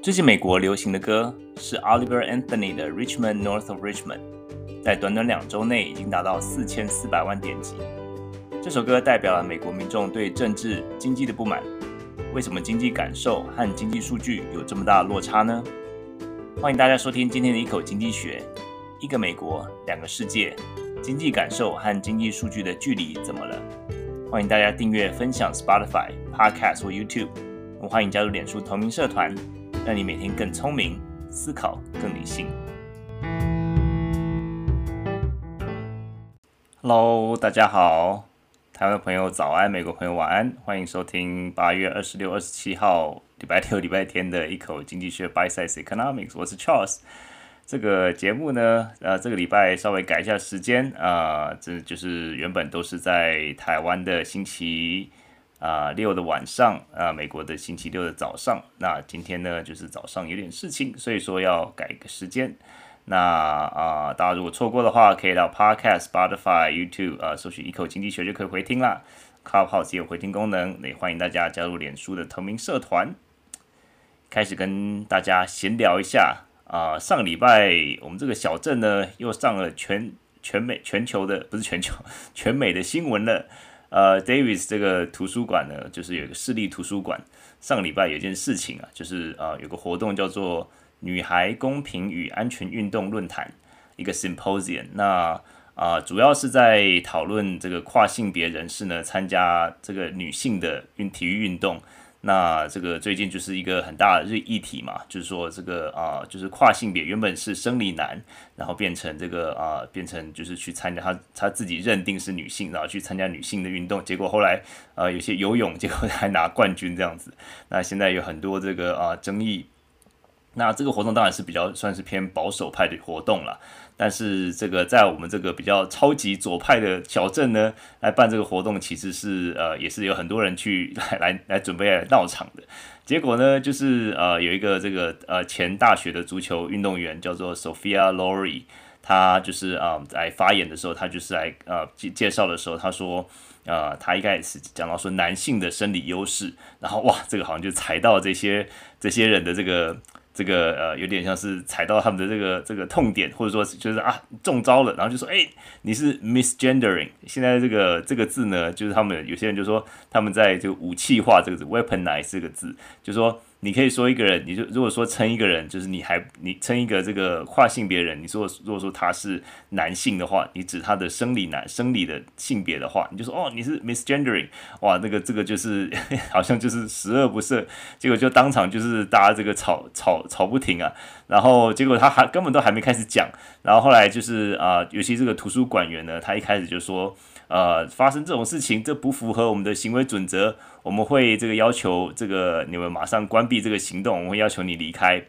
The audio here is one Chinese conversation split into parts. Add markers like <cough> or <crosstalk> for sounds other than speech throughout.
最近美国流行的歌是 Oliver Anthony 的《Richmond North of Richmond》，在短短两周内已经达到四千四百万点击。这首歌代表了美国民众对政治经济的不满。为什么经济感受和经济数据有这么大的落差呢？欢迎大家收听今天的一口经济学。一个美国，两个世界，经济感受和经济数据的距离怎么了？欢迎大家订阅、分享 Spotify、Podcast 或 YouTube。我欢迎加入脸书同名社团。让你每天更聪明，思考更理性。Hello，大家好，台湾朋友早安，美国朋友晚安，欢迎收听八月二十六、二十七号礼拜六、礼拜天的一口经济学 b y s i z e Economics，我是 Charles。这个节目呢，呃，这个礼拜稍微改一下时间啊，这就是原本都是在台湾的星期。啊、六的晚上，啊、美国的星期六的早上，那今天呢，就是早上有点事情，所以说要改个时间。那啊、大家如果错过的话，可以到 Podcast、Spotify、YouTube 啊，搜寻一口经济学就可以回听啦。Clubhouse 也有回听功能，也欢迎大家加入脸书的同名社团。开始跟大家闲聊一下啊、上礼拜我们这个小镇呢，又上了全全美全球的不是全球全美的新闻了。呃，Davis 这个图书馆呢，就是有一个市立图书馆。上个礼拜有一件事情啊，就是、呃，有个活动叫做“女孩公平与安全运动论坛”，一个 symposium。那啊、主要是在讨论这个跨性别人士呢参加这个女性的运体育运动。那这个最近就是一个很大的日议题嘛，就是说这个啊、就是跨性别原本是生理男，然后变成这个啊、变成就是去参加他他自己认定是女性，然后去参加女性的运动，结果后来呃有些游泳，结果还拿冠军这样子。那现在有很多这个啊、争议。那这个活动当然是比较算是偏保守派的活动了。但是这个在我们这个比较超级左派的小镇呢，来办这个活动，其实是呃也是有很多人去来来来准备来闹场的。结果呢，就是呃有一个这个呃前大学的足球运动员叫做 Sophia Lori，他就是啊、呃、在发言的时候，他就是来呃介介绍的时候，他说呃他一开始讲到说男性的生理优势，然后哇这个好像就踩到这些这些人的这个。这个呃有点像是踩到他们的这个这个痛点，或者说就是啊中招了，然后就说哎你是 misgendering。现在这个这个字呢，就是他们有些人就说他们在这个武器化这个字 weaponize 这个字，就说。你可以说一个人，你就如果说称一个人，就是你还你称一个这个跨性别人，你说如果说他是男性的话，你指他的生理男生理的性别的话，你就说哦你是 misgendering，哇那个这个就是好像就是十恶不赦，结果就当场就是大家这个吵吵吵不停啊，然后结果他还根本都还没开始讲，然后后来就是啊、尤其这个图书馆员呢，他一开始就说。呃，发生这种事情，这不符合我们的行为准则，我们会这个要求这个你们马上关闭这个行动，我们会要求你离开。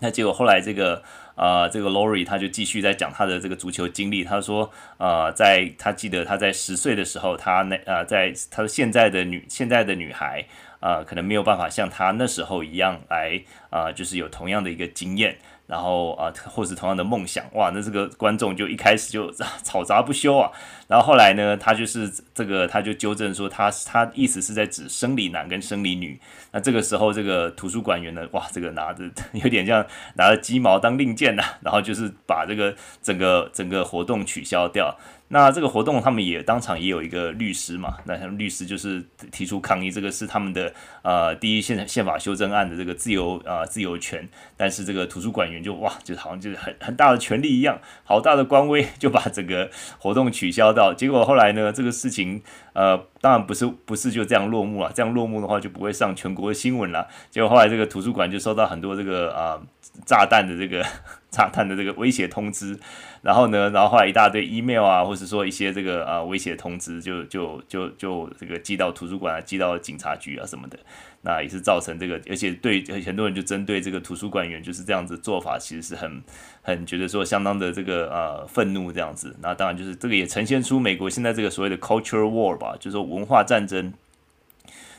那结果后来这个呃，这个 Lori 他就继续在讲他的这个足球经历，他说呃，在他记得他在十岁的时候，他那呃，在他现在的女现在的女孩呃，可能没有办法像他那时候一样来呃，就是有同样的一个经验。然后啊，或是同样的梦想，哇，那这个观众就一开始就 <laughs> 吵杂不休啊。然后后来呢，他就是这个，他就纠正说他，他意思是在指生理男跟生理女。那这个时候，这个图书馆员呢，哇，这个拿着 <laughs> 有点像拿着鸡毛当令箭呐，然后就是把这个整个整个活动取消掉。那这个活动，他们也当场也有一个律师嘛，那他们律师就是提出抗议，这个是他们的呃第一宪宪法修正案的这个自由啊、自由权，但是这个图书馆员就哇，就好像就是很很大的权力一样，好大的官威，就把整个活动取消掉。结果后来呢，这个事情呃当然不是不是就这样落幕了，这样落幕的话就不会上全国的新闻了。结果后来这个图书馆就收到很多这个啊、炸弹的这个 <laughs> 炸弹的这个威胁通知。然后呢，然后后来一大堆 email 啊，或者说一些这个啊威胁通知就，就就就这个寄到图书馆啊，寄到警察局啊什么的，那也是造成这个，而且对很多人就针对这个图书馆员就是这样子做法，其实是很很觉得说相当的这个呃愤怒这样子。那当然就是这个也呈现出美国现在这个所谓的 culture war 吧，就是说文化战争。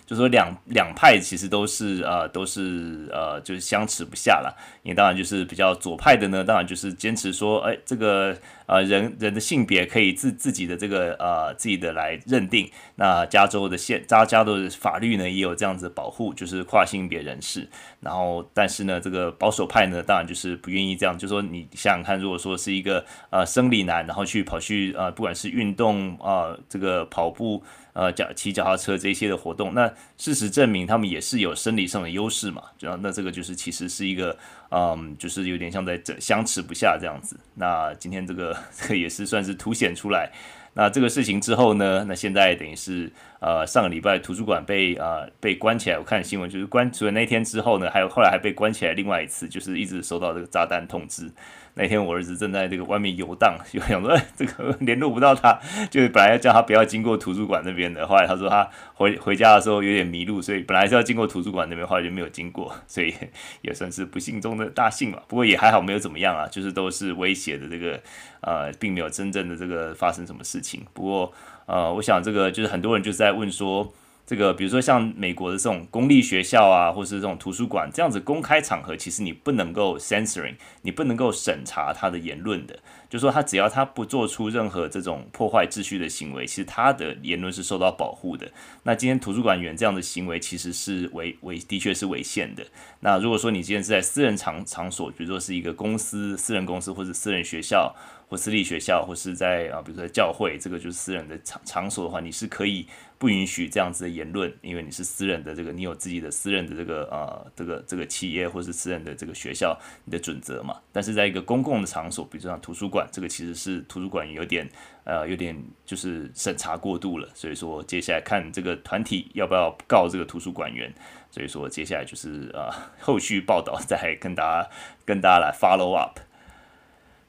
就说两两派其实都是呃都是呃就是相持不下了，因为当然就是比较左派的呢，当然就是坚持说，哎，这个呃人人的性别可以自自己的这个呃自己的来认定。那加州的县加加州的法律呢也有这样子保护，就是跨性别人士。然后但是呢，这个保守派呢当然就是不愿意这样，就说你想想看，如果说是一个呃生理男，然后去跑去呃不管是运动啊、这个跑步。呃，脚骑脚踏车这些的活动，那事实证明他们也是有生理上的优势嘛，然后那这个就是其实是一个，嗯，就是有点像在这相持不下这样子。那今天这个 <laughs> 这个也是算是凸显出来。那这个事情之后呢，那现在等于是呃上个礼拜图书馆被呃被关起来，我看新闻就是关除了那天之后呢，还有后来还被关起来另外一次，就是一直收到这个炸弹通知。那天我儿子正在这个外面游荡，就想说，哎，这个 <laughs> 联络不到他，就是本来要叫他不要经过图书馆那边的，后来他说他回回家的时候有点迷路，所以本来是要经过图书馆那边，后来就没有经过，<laughs> 所以也算是不幸中的大幸嘛。不过也还好，没有怎么样啊，就是都是威胁的这个，呃，并没有真正的这个发生什么事情。不过，呃，我想这个就是很多人就是在问说。这个比如说像美国的这种公立学校啊，或是这种图书馆这样子公开场合，其实你不能够 censoring，你不能够审查他的言论的。就说他只要他不做出任何这种破坏秩序的行为，其实他的言论是受到保护的。那今天图书馆员这样的行为其实是违违的确是违宪的。那如果说你今天是在私人场场所，比如说是一个公司、私人公司或者私人学校。或私立学校，或是在啊，比如说教会，这个就是私人的场场所的话，你是可以不允许这样子的言论，因为你是私人的这个，你有自己的私人的这个呃，这个这个企业或是私人的这个学校，你的准则嘛。但是在一个公共的场所，比如说像图书馆，这个其实是图书馆有点呃，有点就是审查过度了。所以说，接下来看这个团体要不要告这个图书馆员。所以说，接下来就是呃，后续报道再跟大家跟大家来 follow up。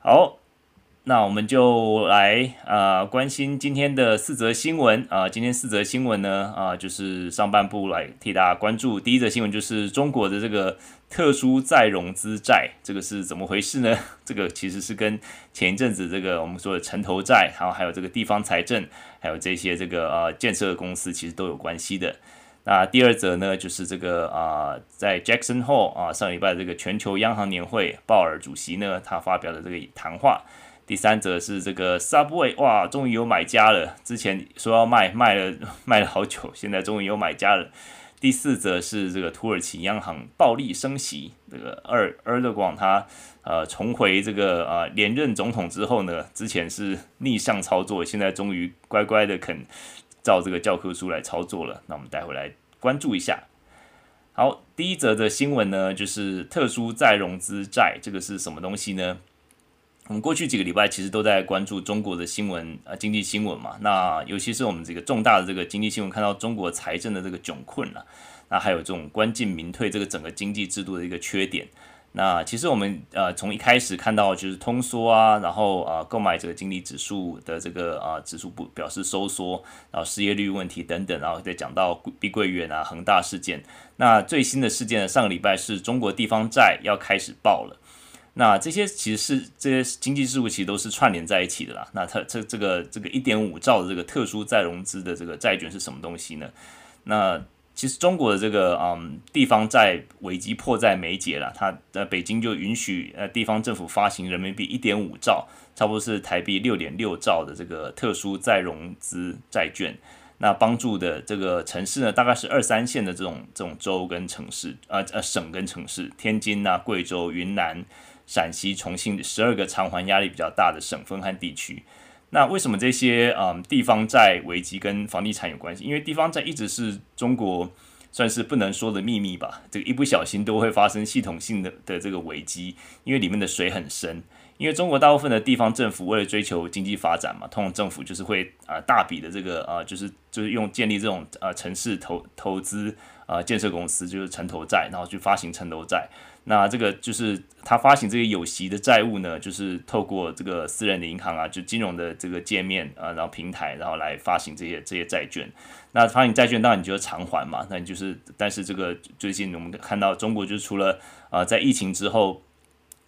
好。那我们就来啊、关心今天的四则新闻啊、今天四则新闻呢啊、就是上半部来替大家关注。第一则新闻就是中国的这个特殊再融资债，这个是怎么回事呢？<laughs> 这个其实是跟前一阵子这个我们说的城投债，然后还有这个地方财政，还有这些这个呃建设公司，其实都有关系的。那第二则呢，就是这个啊、在 Jackson Hole 啊上礼拜这个全球央行年会，鲍尔主席呢他发表的这个谈话。第三则是这个 Subway，哇，终于有买家了。之前说要卖，卖了 <laughs> 卖了好久，现在终于有买家了。第四则是这个土耳其央行暴力升息，这个二埃尔多安他呃重回这个呃连任总统之后呢，之前是逆向操作，现在终于乖乖的肯照这个教科书来操作了。那我们待会来关注一下。好，第一则的新闻呢，就是特殊再融资债，这个是什么东西呢？我们过去几个礼拜其实都在关注中国的新闻啊，经济新闻嘛。那尤其是我们这个重大的这个经济新闻，看到中国财政的这个窘困了，那还有这种官进民退这个整个经济制度的一个缺点。那其实我们呃从一开始看到就是通缩啊，然后啊购买者经济指数的这个啊指数不表示收缩，然后失业率问题等等，然后再讲到碧桂园啊恒大事件。那最新的事件呢，上个礼拜是中国地方债要开始爆了。那这些其实是这些经济事务，其实都是串联在一起的啦。那它这这个这个一点五兆的这个特殊再融资的这个债券是什么东西呢？那其实中国的这个嗯地方债危机迫在眉睫了，它呃北京就允许呃地方政府发行人民币一点五兆，差不多是台币六点六兆的这个特殊再融资债券。那帮助的这个城市呢，大概是二三线的这种这种州跟城市，呃呃省跟城市，天津啊、贵州、云南。陕西、重庆十二个偿还压力比较大的省份和地区，那为什么这些嗯地方债危机跟房地产有关系？因为地方债一直是中国算是不能说的秘密吧，这个一不小心都会发生系统性的的这个危机，因为里面的水很深。因为中国大部分的地方政府为了追求经济发展嘛，通常政府就是会啊、大笔的这个啊、就是就是用建立这种啊、城市投投资啊、建设公司，就是城投债，然后去发行城投债。那这个就是他发行这些有息的债务呢，就是透过这个私人的银行啊，就金融的这个界面啊，然后平台，然后来发行这些这些债券。那发行债券当然你就要偿还嘛，那你就是，但是这个最近我们看到中国就除了啊在疫情之后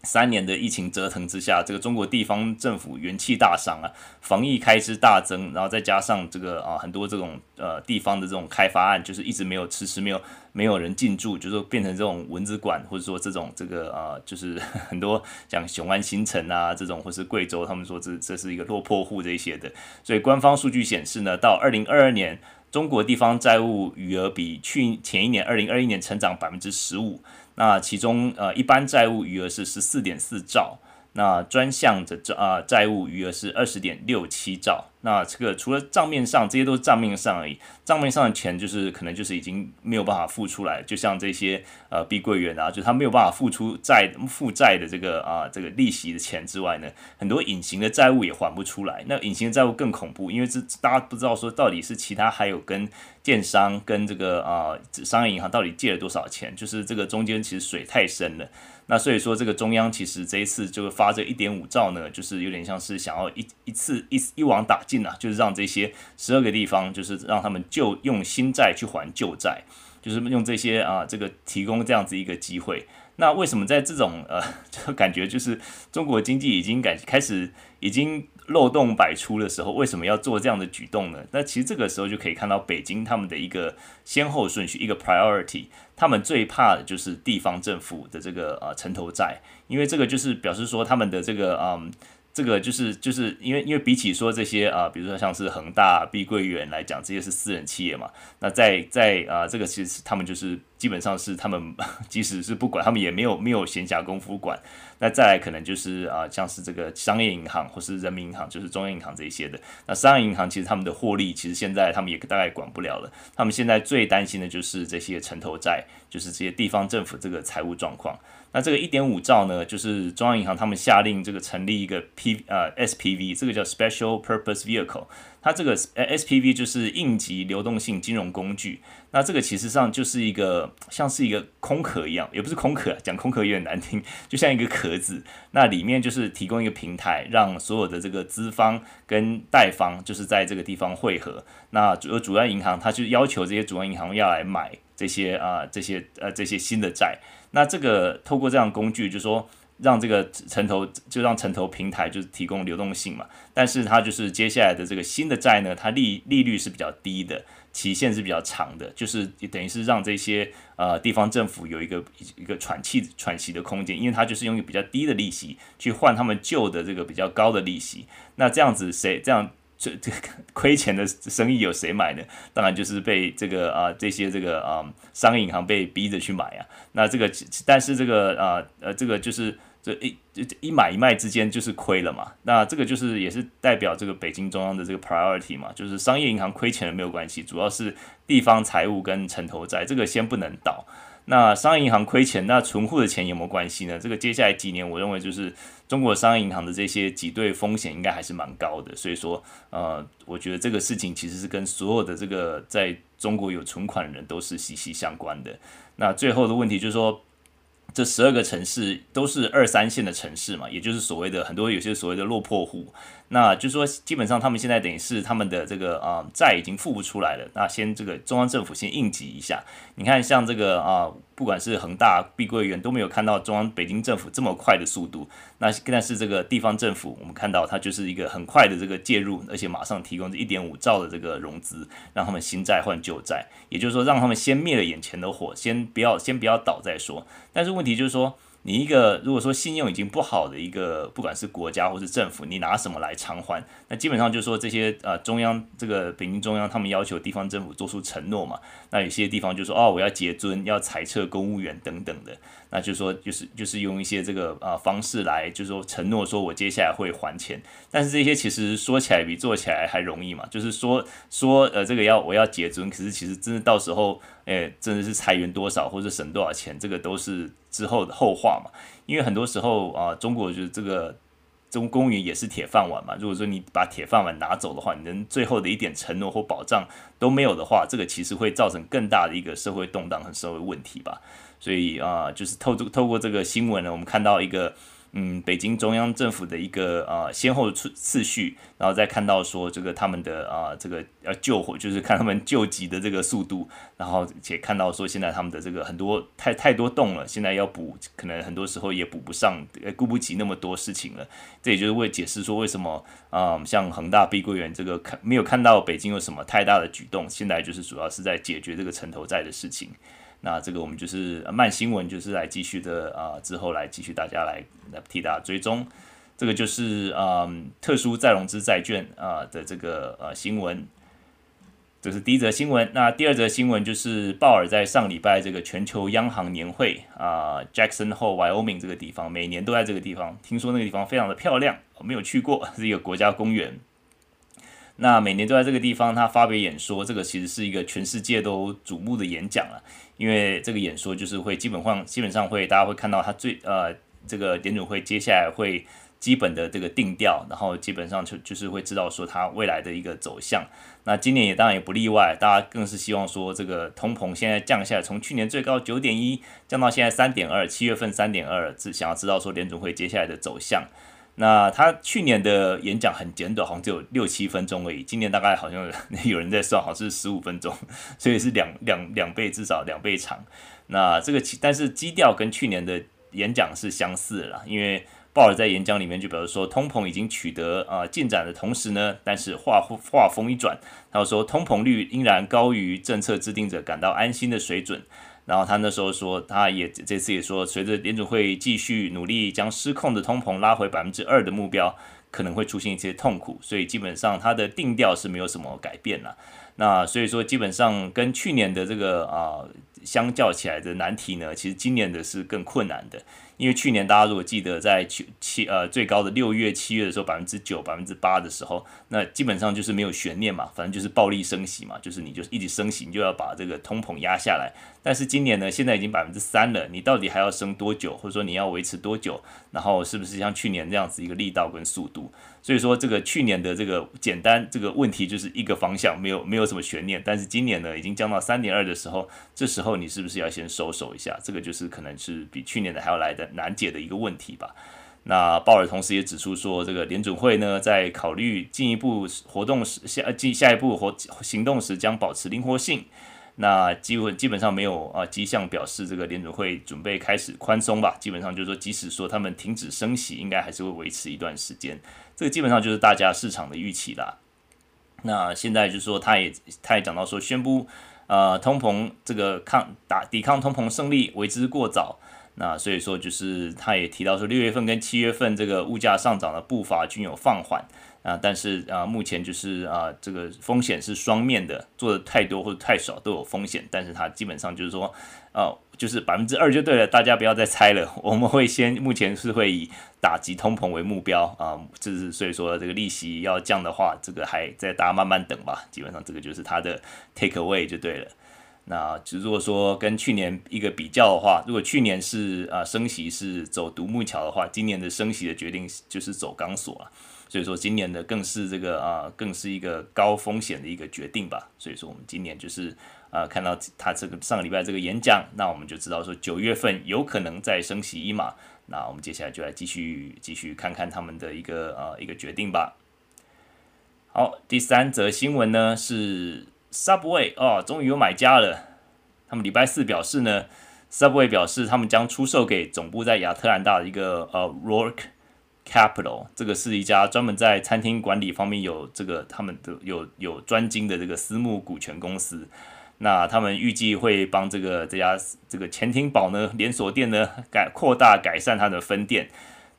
三年的疫情折腾之下，这个中国地方政府元气大伤啊，防疫开支大增，然后再加上这个啊很多这种呃地方的这种开发案，就是一直没有迟迟没有没有人进驻，就是说变成这种蚊子馆，或者说这种这个啊就是 <laughs> 很多像雄安新城啊这种，或是贵州，他们说这这是一个落魄户这一些的，所以官方数据显示呢，到二零二二年，中国地方债务余额比去前一年二零二一年成长百分之十五。那其中呃，一般债务余额是十四点四兆。那专项的债啊债务余额是二十点六七兆。那这个除了账面上，这些都是账面上而已。账面上的钱就是可能就是已经没有办法付出来，就像这些呃碧桂园啊，就他没有办法付出债负债的这个啊这个利息的钱之外呢，很多隐形的债务也还不出来。那隐形的债务更恐怖，因为这大家不知道说到底是其他还有跟建商跟这个啊商业银行到底借了多少钱，就是这个中间其实水太深了。那所以说，这个中央其实这一次就发这一点五兆呢，就是有点像是想要一一次一一网打尽就是让这些十二个地方，就是让他们就用新债去还旧债，就是用这些啊，这个提供这样子一个机会。那为什么在这种呃，就 <laughs> 感觉就是中国经济已经改开始已经漏洞百出的时候，为什么要做这样的举动呢？那其实这个时候就可以看到北京他们的一个先后顺序，一个 priority。他们最怕的就是地方政府的这个呃城投债，因为这个就是表示说他们的这个嗯。这个就是就是因为因为比起说这些啊，比如说像是恒大、碧桂园来讲，这些是私人企业嘛。那在在啊，这个其实他们就是基本上是他们 <laughs> 即使是不管，他们也没有没有闲暇功夫管。那再来可能就是啊，像是这个商业银行或是人民银行，就是中央银行这一些的。那商业银行其实他们的获利，其实现在他们也大概管不了了。他们现在最担心的就是这些城投债，就是这些地方政府这个财务状况。那这个一点五兆呢，就是中央银行他们下令这个成立一个 P 呃 SPV，这个叫 Special Purpose Vehicle，它这个 SPV 就是应急流动性金融工具。那这个其实上就是一个像是一个空壳一样，也不是空壳，讲空壳有点难听，就像一个壳子。那里面就是提供一个平台，让所有的这个资方跟贷方就是在这个地方汇合。那主主要银行，它就要求这些主要银行要来买这些啊、这些呃这些新的债。那这个透过这样工具，就是说让这个城投就让城投平台就是提供流动性嘛，但是它就是接下来的这个新的债呢，它利利率是比较低的，期限是比较长的，就是等于是让这些呃地方政府有一个一个喘气喘息的空间，因为它就是用一个比较低的利息去换他们旧的这个比较高的利息，那这样子谁这样？这 <laughs> 这个亏钱的生意有谁买呢？当然就是被这个啊这些这个啊商业银行被逼着去买啊。那这个但是这个啊呃这个就是这一一买一卖之间就是亏了嘛。那这个就是也是代表这个北京中央的这个 priority 嘛，就是商业银行亏钱了没有关系，主要是地方财务跟城投债这个先不能倒。那商业银行亏钱，那存户的钱有没有关系呢？这个接下来几年，我认为就是中国商业银行的这些挤兑风险应该还是蛮高的。所以说，呃，我觉得这个事情其实是跟所有的这个在中国有存款的人都是息息相关的。那最后的问题就是说，这十二个城市都是二三线的城市嘛，也就是所谓的很多有些所谓的落魄户。那就是说，基本上他们现在等于是他们的这个啊债已经付不出来了。那先这个中央政府先应急一下。你看，像这个啊，不管是恒大、碧桂园都没有看到中央北京政府这么快的速度。那但是这个地方政府，我们看到它就是一个很快的这个介入，而且马上提供这一点五兆的这个融资，让他们新债换旧债。也就是说，让他们先灭了眼前的火，先不要先不要倒再说。但是问题就是说。你一个如果说信用已经不好的一个，不管是国家或是政府，你拿什么来偿还？那基本上就是说这些呃中央这个北京中央他们要求地方政府做出承诺嘛。那有些地方就说哦，我要结尊，要裁撤公务员等等的。那就是说就是就是用一些这个啊、方式来，就是说承诺说我接下来会还钱。但是这些其实说起来比做起来还容易嘛。就是说说呃这个要我要结尊，可是其实真的到时候。诶，真的是裁员多少或者省多少钱，这个都是之后的后话嘛。因为很多时候啊，中国就是这个中公务员也是铁饭碗嘛。如果说你把铁饭碗拿走的话，你连最后的一点承诺或保障都没有的话，这个其实会造成更大的一个社会动荡和社会问题吧。所以啊，就是透过透过这个新闻呢，我们看到一个。嗯，北京中央政府的一个呃先后次次序，然后再看到说这个他们的啊、这个要救火，就是看他们救急的这个速度，然后且看到说现在他们的这个很多太太多洞了，现在要补，可能很多时候也补不上，顾不及那么多事情了。这也就是为解释说为什么啊、像恒大碧桂园这个看没有看到北京有什么太大的举动，现在就是主要是在解决这个城投债的事情。那这个我们就是慢新闻，就是来继续的啊、之后来继续大家来来替大家追踪。这个就是啊、呃，特殊再融资债券啊、的这个呃新闻，这是第一则新闻。那第二则新闻就是鲍尔在上礼拜这个全球央行年会啊、，Jackson Hole Wyoming 这个地方，每年都在这个地方，听说那个地方非常的漂亮，我没有去过，<laughs> 是一个国家公园。那每年都在这个地方，他发表演说，这个其实是一个全世界都瞩目的演讲了，因为这个演说就是会基本上基本上会大家会看到他最呃这个联准会接下来会基本的这个定调，然后基本上就就是会知道说他未来的一个走向。那今年也当然也不例外，大家更是希望说这个通膨现在降下来，从去年最高九点一降到现在三点二，七月份三点二，是想要知道说联准会接下来的走向。那他去年的演讲很简短，好像只有六七分钟而已。今年大概好像有 <laughs> 人在算，好像是十五分钟，所以是两两两倍，至少两倍长。那这个其但是基调跟去年的演讲是相似的啦，因为鲍尔在演讲里面就表示说，通膨已经取得啊、进展的同时呢，但是话话锋一转，他说通膨率依然高于政策制定者感到安心的水准。然后他那时候说，他也这次也说，随着联组会继续努力将失控的通膨拉回百分之二的目标，可能会出现一些痛苦，所以基本上他的定调是没有什么改变了。那所以说，基本上跟去年的这个啊、相较起来的难题呢，其实今年的是更困难的。因为去年大家如果记得在七七呃最高的六月七月的时候百分之九百分之八的时候，那基本上就是没有悬念嘛，反正就是暴力升息嘛，就是你就一直升息，你就要把这个通膨压下来。但是今年呢，现在已经百分之三了，你到底还要升多久，或者说你要维持多久？然后是不是像去年这样子一个力道跟速度？所以说这个去年的这个简单这个问题就是一个方向，没有没有什么悬念。但是今年呢，已经降到三点二的时候，这时候你是不是要先收手一下？这个就是可能是比去年的还要来的。难解的一个问题吧。那鲍尔同时也指出说，这个联准会呢，在考虑进一步活动时，下进下一步活行动时，将保持灵活性。那基本基本上没有啊迹象表示这个联准会准备开始宽松吧。基本上就是说，即使说他们停止升息，应该还是会维持一段时间。这个基本上就是大家市场的预期啦。那现在就是说，他也他也讲到说，宣布呃通膨这个抗打抵抗通膨胜利为之过早。那所以说，就是他也提到说，六月份跟七月份这个物价上涨的步伐均有放缓啊，但是啊，目前就是啊，这个风险是双面的，做的太多或者太少都有风险，但是它基本上就是说，呃，就是百分之二就对了，大家不要再猜了，我们会先目前是会以打击通膨为目标啊，就是所以说这个利息要降的话，这个还在大家慢慢等吧，基本上这个就是它的 take away 就对了。那如果说跟去年一个比较的话，如果去年是啊升息是走独木桥的话，今年的升息的决定就是走钢索了。所以说今年的更是这个啊，更是一个高风险的一个决定吧。所以说我们今年就是啊看到他这个上个礼拜这个演讲，那我们就知道说九月份有可能再升息一码。那我们接下来就来继续继续看看他们的一个啊一个决定吧。好，第三则新闻呢是。Subway 哦，终于有买家了。他们礼拜四表示呢，Subway 表示他们将出售给总部在亚特兰大的一个呃 Rock Capital，这个是一家专门在餐厅管理方面有这个他们的有有专精的这个私募股权公司。那他们预计会帮这个这家这个潜艇堡呢连锁店呢改扩大改善它的分店。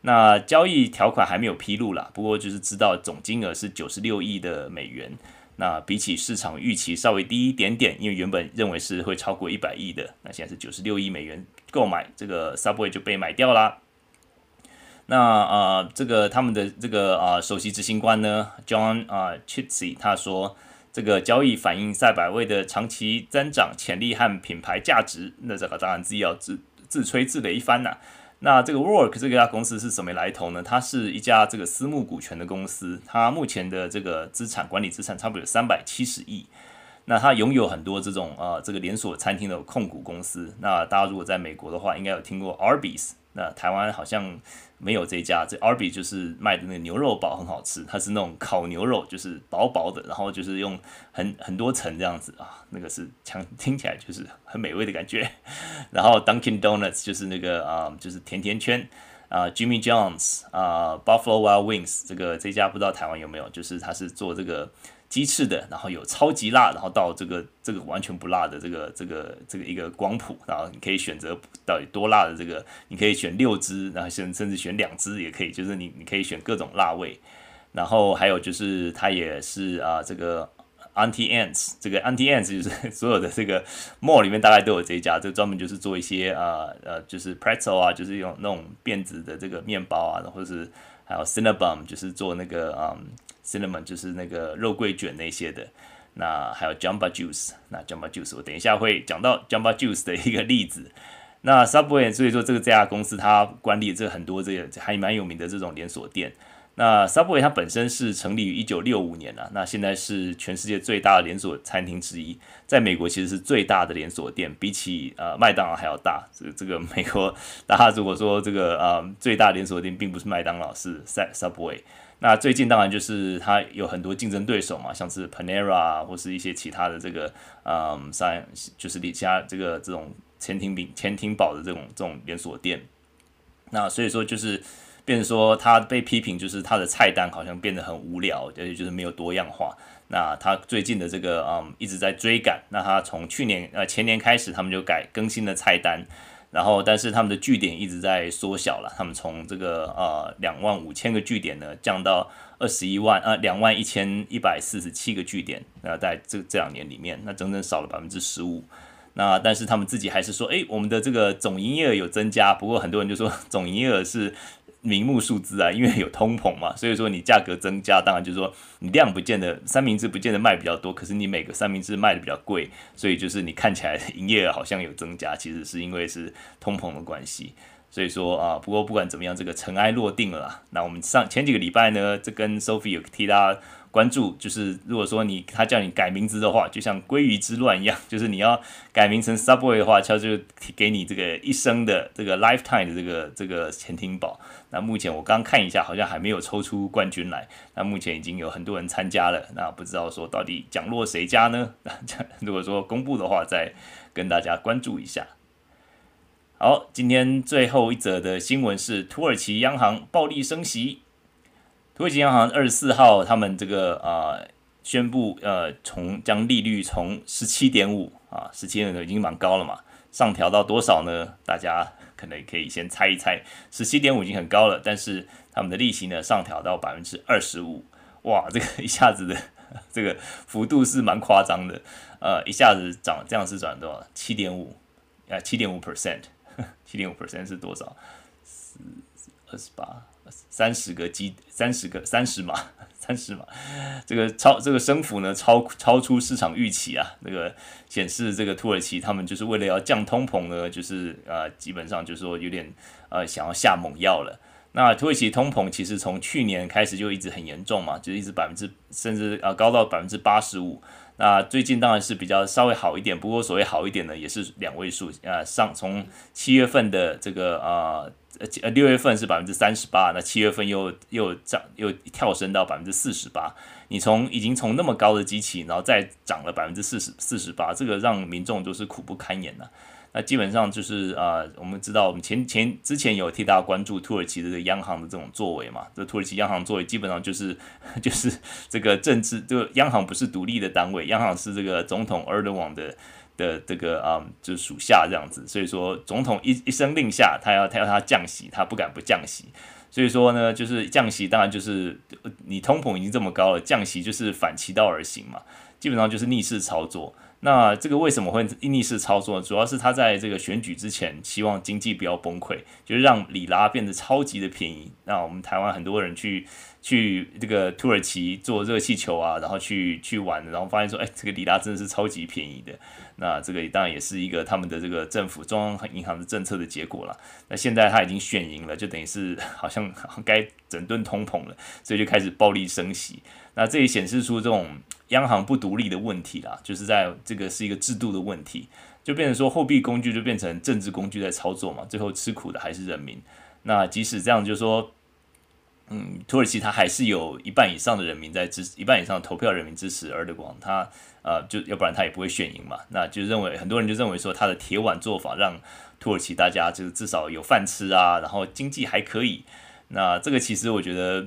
那交易条款还没有披露啦，不过就是知道总金额是九十六亿的美元。那比起市场预期稍微低一点点，因为原本认为是会超过一百亿的，那现在是九十六亿美元购买这个 Subway 就被买掉啦。那呃，这个他们的这个啊、首席执行官呢，John 啊 Chidsey 他说，这个交易反映赛百味的长期增长潜力和品牌价值。那这个当然自己要自自吹自擂一番呐。那这个 Work 这家公司是什么来头呢？它是一家这个私募股权的公司，它目前的这个资产管理资产差不多有三百七十亿。那它拥有很多这种啊、这个连锁餐厅的控股公司。那大家如果在美国的话，应该有听过 Arby's。那台湾好像没有这家，这 Arby 就是卖的那个牛肉堡很好吃，它是那种烤牛肉，就是薄薄的，然后就是用很很多层这样子啊，那个是强听起来就是很美味的感觉。<laughs> 然后 Dunkin' Donuts 就是那个啊，就是甜甜圈啊，Jimmy John's 啊，Buffalo Wild Wings 这个这家不知道台湾有没有，就是它是做这个。鸡翅的，然后有超级辣，然后到这个这个完全不辣的这个这个这个一个光谱，然后你可以选择到底多辣的这个，你可以选六只，然后甚甚至选两只也可以，就是你你可以选各种辣味。然后还有就是它也是啊这个 Auntie Anne's 这个 Auntie Anne's 就是 <laughs> 所有的这个 mall 里面大概都有这一家，这专门就是做一些啊呃就是 pretzel 啊，就是用那种辫子的这个面包啊，或者是还有 Cinnabon 就是做那个嗯。Cinnamon 就是那个肉桂卷那些的，那还有 Jamba Juice，那 Jamba Juice 我等一下会讲到 Jamba Juice 的一个例子。那 Subway 所以说这个这家公司它管理这很多这个还蛮有名的这种连锁店。那 Subway 它本身是成立于一九六五年啊，那现在是全世界最大的连锁餐厅之一，在美国其实是最大的连锁店，比起呃麦当劳还要大。这个这个美国大家如果说这个呃最大连锁店并不是麦当劳，是 Subway。那最近当然就是它有很多竞争对手嘛，像是 Panera 或是一些其他的这个，嗯，像就是底下这个这种潜艇饼、潜艇堡的这种这种连锁店。那所以说就是变成说它被批评就是它的菜单好像变得很无聊，而且就是没有多样化。那它最近的这个嗯一直在追赶，那它从去年呃前年开始他们就改更新了菜单。然后，但是他们的据点一直在缩小了。他们从这个呃两万五千个据点呢，降到二十一万呃两万一千一百四十七个据点。那在这这两年里面，那整整少了百分之十五。那但是他们自己还是说，哎，我们的这个总营业额有增加。不过很多人就说，总营业额是。名目数字啊，因为有通膨嘛，所以说你价格增加，当然就是说你量不见得三明治不见得卖比较多，可是你每个三明治卖的比较贵，所以就是你看起来营业额好像有增加，其实是因为是通膨的关系。所以说啊，不过不管怎么样，这个尘埃落定了啦。那我们上前几个礼拜呢，这跟 Sophie 有提到。关注就是，如果说你他叫你改名字的话，就像鲑鱼之乱一样，<laughs> 就是你要改名成 Subway 的话，他就给你这个一生的这个 lifetime 的这个这个潜艇堡。那目前我刚看一下，好像还没有抽出冠军来。那目前已经有很多人参加了，那不知道说到底奖落谁家呢？<laughs> 那如果说公布的话，再跟大家关注一下。好，今天最后一则的新闻是土耳其央行暴力升息。土耳其央行二十四号，他们这个啊、宣布，呃，从将利率从十七点五啊，十七点五已经蛮高了嘛，上调到多少呢？大家可能可以先猜一猜，十七点五已经很高了，但是他们的利息呢上调到百分之二十五，哇，这个一下子的 <laughs> 这个幅度是蛮夸张的，呃，一下子涨这样是涨多少？七点五啊，七点五 percent，七点五 percent 是多少？四二十八。三十个基，三十个三十码，<laughs> 三十码，这个超这个升幅呢，超超出市场预期啊。那个显示这个土耳其他们就是为了要降通膨呢，就是呃基本上就是说有点呃想要下猛药了。那土耳其通膨其实从去年开始就一直很严重嘛，就一直百分之甚至呃高到百分之八十五。那最近当然是比较稍微好一点，不过所谓好一点呢，也是两位数啊、呃，上从七月份的这个呃。呃，六月份是百分之三十八，那七月份又又涨又跳升到百分之四十八。你从已经从那么高的机器，然后再涨了百分之四十四十八，这个让民众都是苦不堪言呐。那基本上就是啊、我们知道我们前前之前有替大家关注土耳其的这个央行的这种作为嘛，这土耳其央行作为基本上就是 <laughs> 就是这个政治，就央行不是独立的单位，央行是这个总统埃尔多安的。的这个啊、就属下这样子，所以说总统一一声令下，他要他要他降息，他不敢不降息，所以说呢，就是降息，当然就是你通膨已经这么高了，降息就是反其道而行嘛，基本上就是逆势操作。那这个为什么会逆势操作？主要是他在这个选举之前，希望经济不要崩溃，就是让里拉变得超级的便宜。那我们台湾很多人去。去这个土耳其做热气球啊，然后去去玩，然后发现说，哎，这个里拉真的是超级便宜的。那这个当然也是一个他们的这个政府中央银行的政策的结果了。那现在他已经选赢了，就等于是 <laughs> 好像该整顿通膨了，所以就开始暴力升息。那这也显示出这种央行不独立的问题啦，就是在这个是一个制度的问题，就变成说货币工具就变成政治工具在操作嘛，最后吃苦的还是人民。那即使这样，就是说。嗯，土耳其他还是有一半以上的人民在支持，一半以上投票人民支持埃尔多安，他呃，就要不然他也不会选赢嘛。那就认为很多人就认为说他的铁腕做法让土耳其大家就是至少有饭吃啊，然后经济还可以。那这个其实我觉得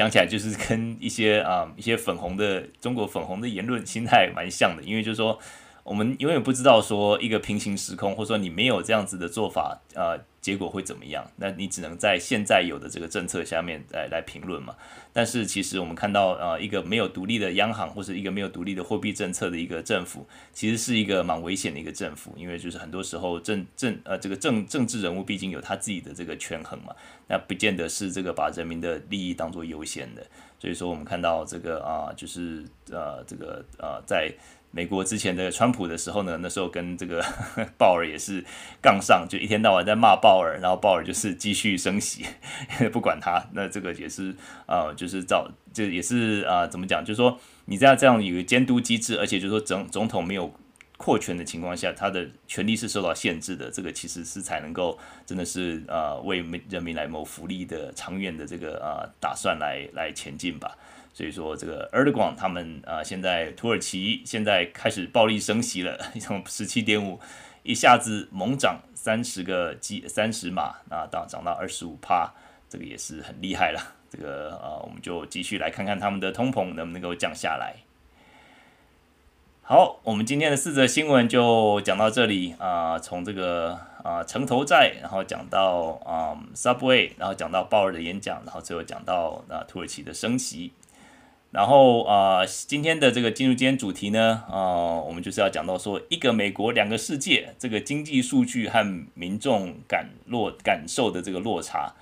讲起来就是跟一些 <laughs> 啊、一些粉红的中国粉红的言论心态蛮像的，因为就是说我们永远不知道说一个平行时空，或者说你没有这样子的做法，啊。结果会怎么样？那你只能在现在有的这个政策下面来来评论嘛。但是其实我们看到，呃，一个没有独立的央行或者一个没有独立的货币政策的一个政府，其实是一个蛮危险的一个政府，因为就是很多时候政政呃这个政政治人物毕竟有他自己的这个权衡嘛，那不见得是这个把人民的利益当做优先的。所以说我们看到这个啊，就是呃这个呃在。美国之前的川普的时候呢，那时候跟这个 <laughs> 鲍尔也是杠上，就一天到晚在骂鲍尔，然后鲍尔就是继续升息，<laughs> 不管他。那这个也是呃，就是造，这也是啊、怎么讲？就是说你在这样有个监督机制，而且就是说总总统没有扩权的情况下，他的权力是受到限制的。这个其实是才能够真的是呃为人民来谋福利的长远的这个呃打算来来前进吧。所以说，这个 Erdogan 他们啊，现在土耳其现在开始暴力升息了，<laughs> 从十七点五一下子猛涨三十个基三十码啊，到涨到二十五趴，这个也是很厉害了。这个啊，我们就继续来看看他们的通膨能不能够降下来。好，我们今天的四则新闻就讲到这里啊，从这个啊城投债，然后讲到啊 Subway，然后讲到鲍尔的演讲，然后最后讲到啊土耳其的升息。然后啊、今天的这个进入今天主题呢，啊、我们就是要讲到说，一个美国两个世界，这个经济数据和民众感落感受的这个落差。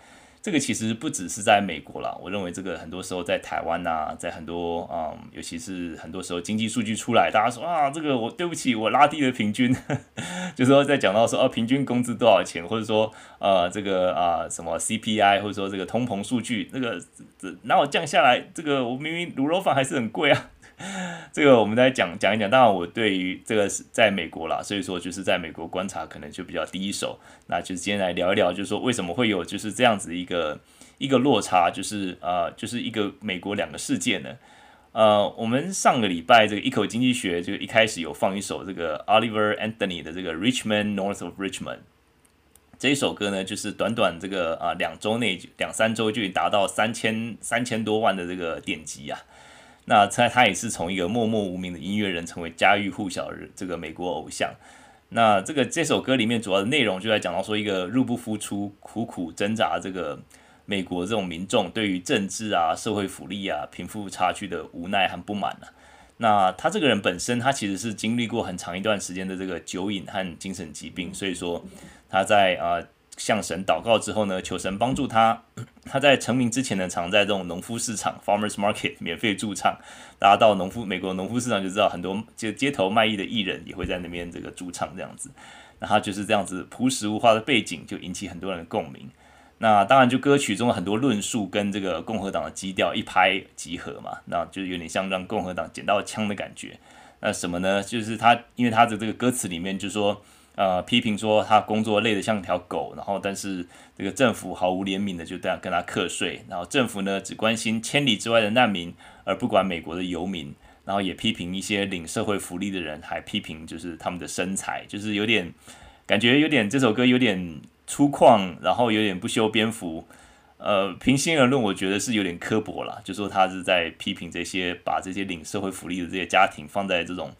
这个其实不只是在美国啦，我认为这个很多时候在台湾呐，在很多嗯，尤其是很多时候经济数据出来，大家说啊，这个我对不起，我拉低了平均，<laughs> 就是说在讲到说啊，平均工资多少钱，或者说呃这个啊什么 CPI，或者说这个通膨数据，那个这那我降下来？这个我明明卤肉饭还是很贵啊。<laughs> 这个我们来讲讲一讲，当然我对于这个是在美国啦，所以说就是在美国观察可能就比较第一手，那就是今天来聊一聊，就是说为什么会有就是这样子一个一个落差，就是呃就是一个美国两个世界呢？呃，我们上个礼拜这个一口经济学就一开始有放一首这个 Oliver Anthony 的这个 Richmond North of Richmond 这一首歌呢，就是短短这个啊两周内两三周就已达到三千三千多万的这个点击啊。那他他也是从一个默默无名的音乐人，成为家喻户晓的这个美国偶像。那这个这首歌里面主要的内容就在讲到说，一个入不敷出、苦苦挣扎这个美国这种民众对于政治啊、社会福利啊、贫富差距的无奈和不满啊。那他这个人本身，他其实是经历过很长一段时间的这个酒瘾和精神疾病，所以说他在啊。向神祷告之后呢，求神帮助他。他在成名之前呢，常在这种农夫市场 （farmers market） 免费驻唱。大家到农夫美国农夫市场就知道，很多就街头卖艺的艺人也会在那边这个驻唱这样子。那他就是这样子朴实无华的背景，就引起很多人的共鸣。那当然，就歌曲中很多论述跟这个共和党的基调一拍即合嘛，那就有点像让共和党捡到枪的感觉。那什么呢？就是他因为他的这个歌词里面就说。呃，批评说他工作累得像条狗，然后但是这个政府毫无怜悯的就这样跟他课税，然后政府呢只关心千里之外的难民，而不管美国的游民，然后也批评一些领社会福利的人，还批评就是他们的身材，就是有点感觉有点这首歌有点粗犷，然后有点不修边幅，呃，平心而论，我觉得是有点刻薄啦，就说他是在批评这些把这些领社会福利的这些家庭放在这种。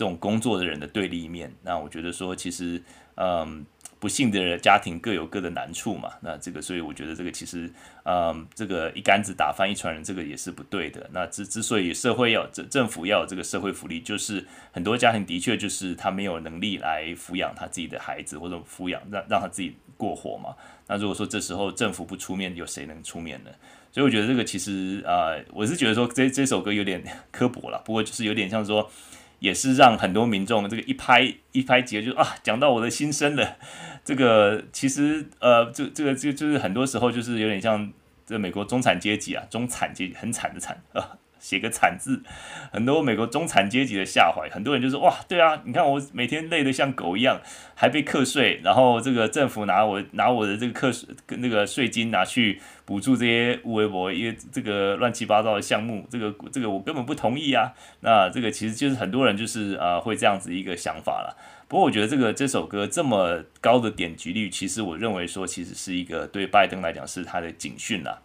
这种工作的人的对立面，那我觉得说，其实，嗯，不幸的家庭各有各的难处嘛。那这个，所以我觉得这个其实，嗯，这个一竿子打翻一船人，这个也是不对的。那之之所以社会要政政府要有这个社会福利，就是很多家庭的确就是他没有能力来抚养他自己的孩子，或者抚养让让他自己过活嘛。那如果说这时候政府不出面，有谁能出面呢？所以我觉得这个其实啊、呃，我是觉得说这这首歌有点刻薄了，不过就是有点像说，也是让很多民众这个一拍一拍即合，就啊讲到我的心声了。这个其实呃，这这个就就是很多时候就是有点像这美国中产阶级啊，中产阶级很惨的惨啊。写个惨字，很多美国中产阶级的下怀，很多人就说哇，对啊，你看我每天累得像狗一样，还被课税，然后这个政府拿我拿我的这个课税那个税金拿去补助这些无微博一个这个乱七八糟的项目，这个这个我根本不同意啊。那这个其实就是很多人就是啊、会这样子一个想法了。不过我觉得这个这首歌这么高的点击率，其实我认为说其实是一个对拜登来讲是他的警讯啦。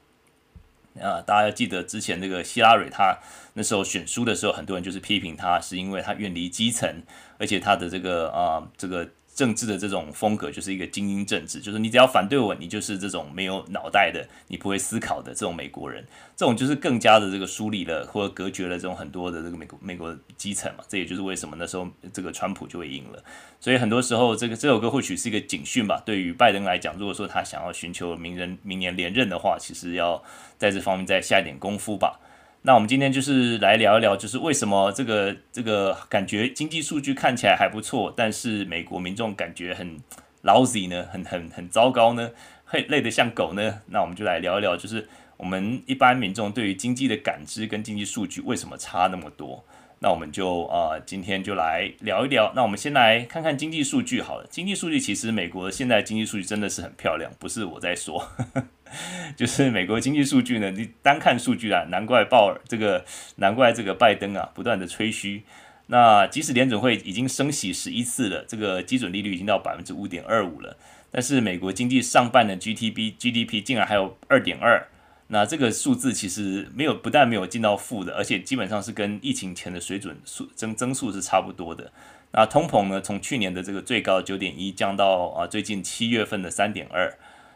啊，大家要记得之前那个希拉蕊，他那时候选书的时候，很多人就是批评他，是因为他远离基层，而且他的这个啊，这个。政治的这种风格就是一个精英政治，就是你只要反对我，你就是这种没有脑袋的，你不会思考的这种美国人，这种就是更加的这个疏离了或者隔绝了这种很多的这个美国美国基层嘛，这也就是为什么那时候这个川普就会赢了。所以很多时候这个这首歌或许是一个警讯吧，对于拜登来讲，如果说他想要寻求明人明年连任的话，其实要在这方面再下一点功夫吧。那我们今天就是来聊一聊，就是为什么这个这个感觉经济数据看起来还不错，但是美国民众感觉很 lousy 呢，很很很糟糕呢，会累得像狗呢？那我们就来聊一聊，就是我们一般民众对于经济的感知跟经济数据为什么差那么多？那我们就啊、今天就来聊一聊。那我们先来看看经济数据好了。经济数据其实美国现在经济数据真的是很漂亮，不是我在说。呵呵 <laughs> 就是美国经济数据呢，你单看数据啊，难怪鲍尔这个，难怪这个拜登啊，不断的吹嘘。那即使联准会已经升息十一次了，这个基准利率已经到百分之五点二五了，但是美国经济上半的 GDP GDP 竟然还有二点二，那这个数字其实没有，不但没有进到负的，而且基本上是跟疫情前的水准数增增速是差不多的。那通膨呢，从去年的这个最高九点一降到啊最近七月份的三点二。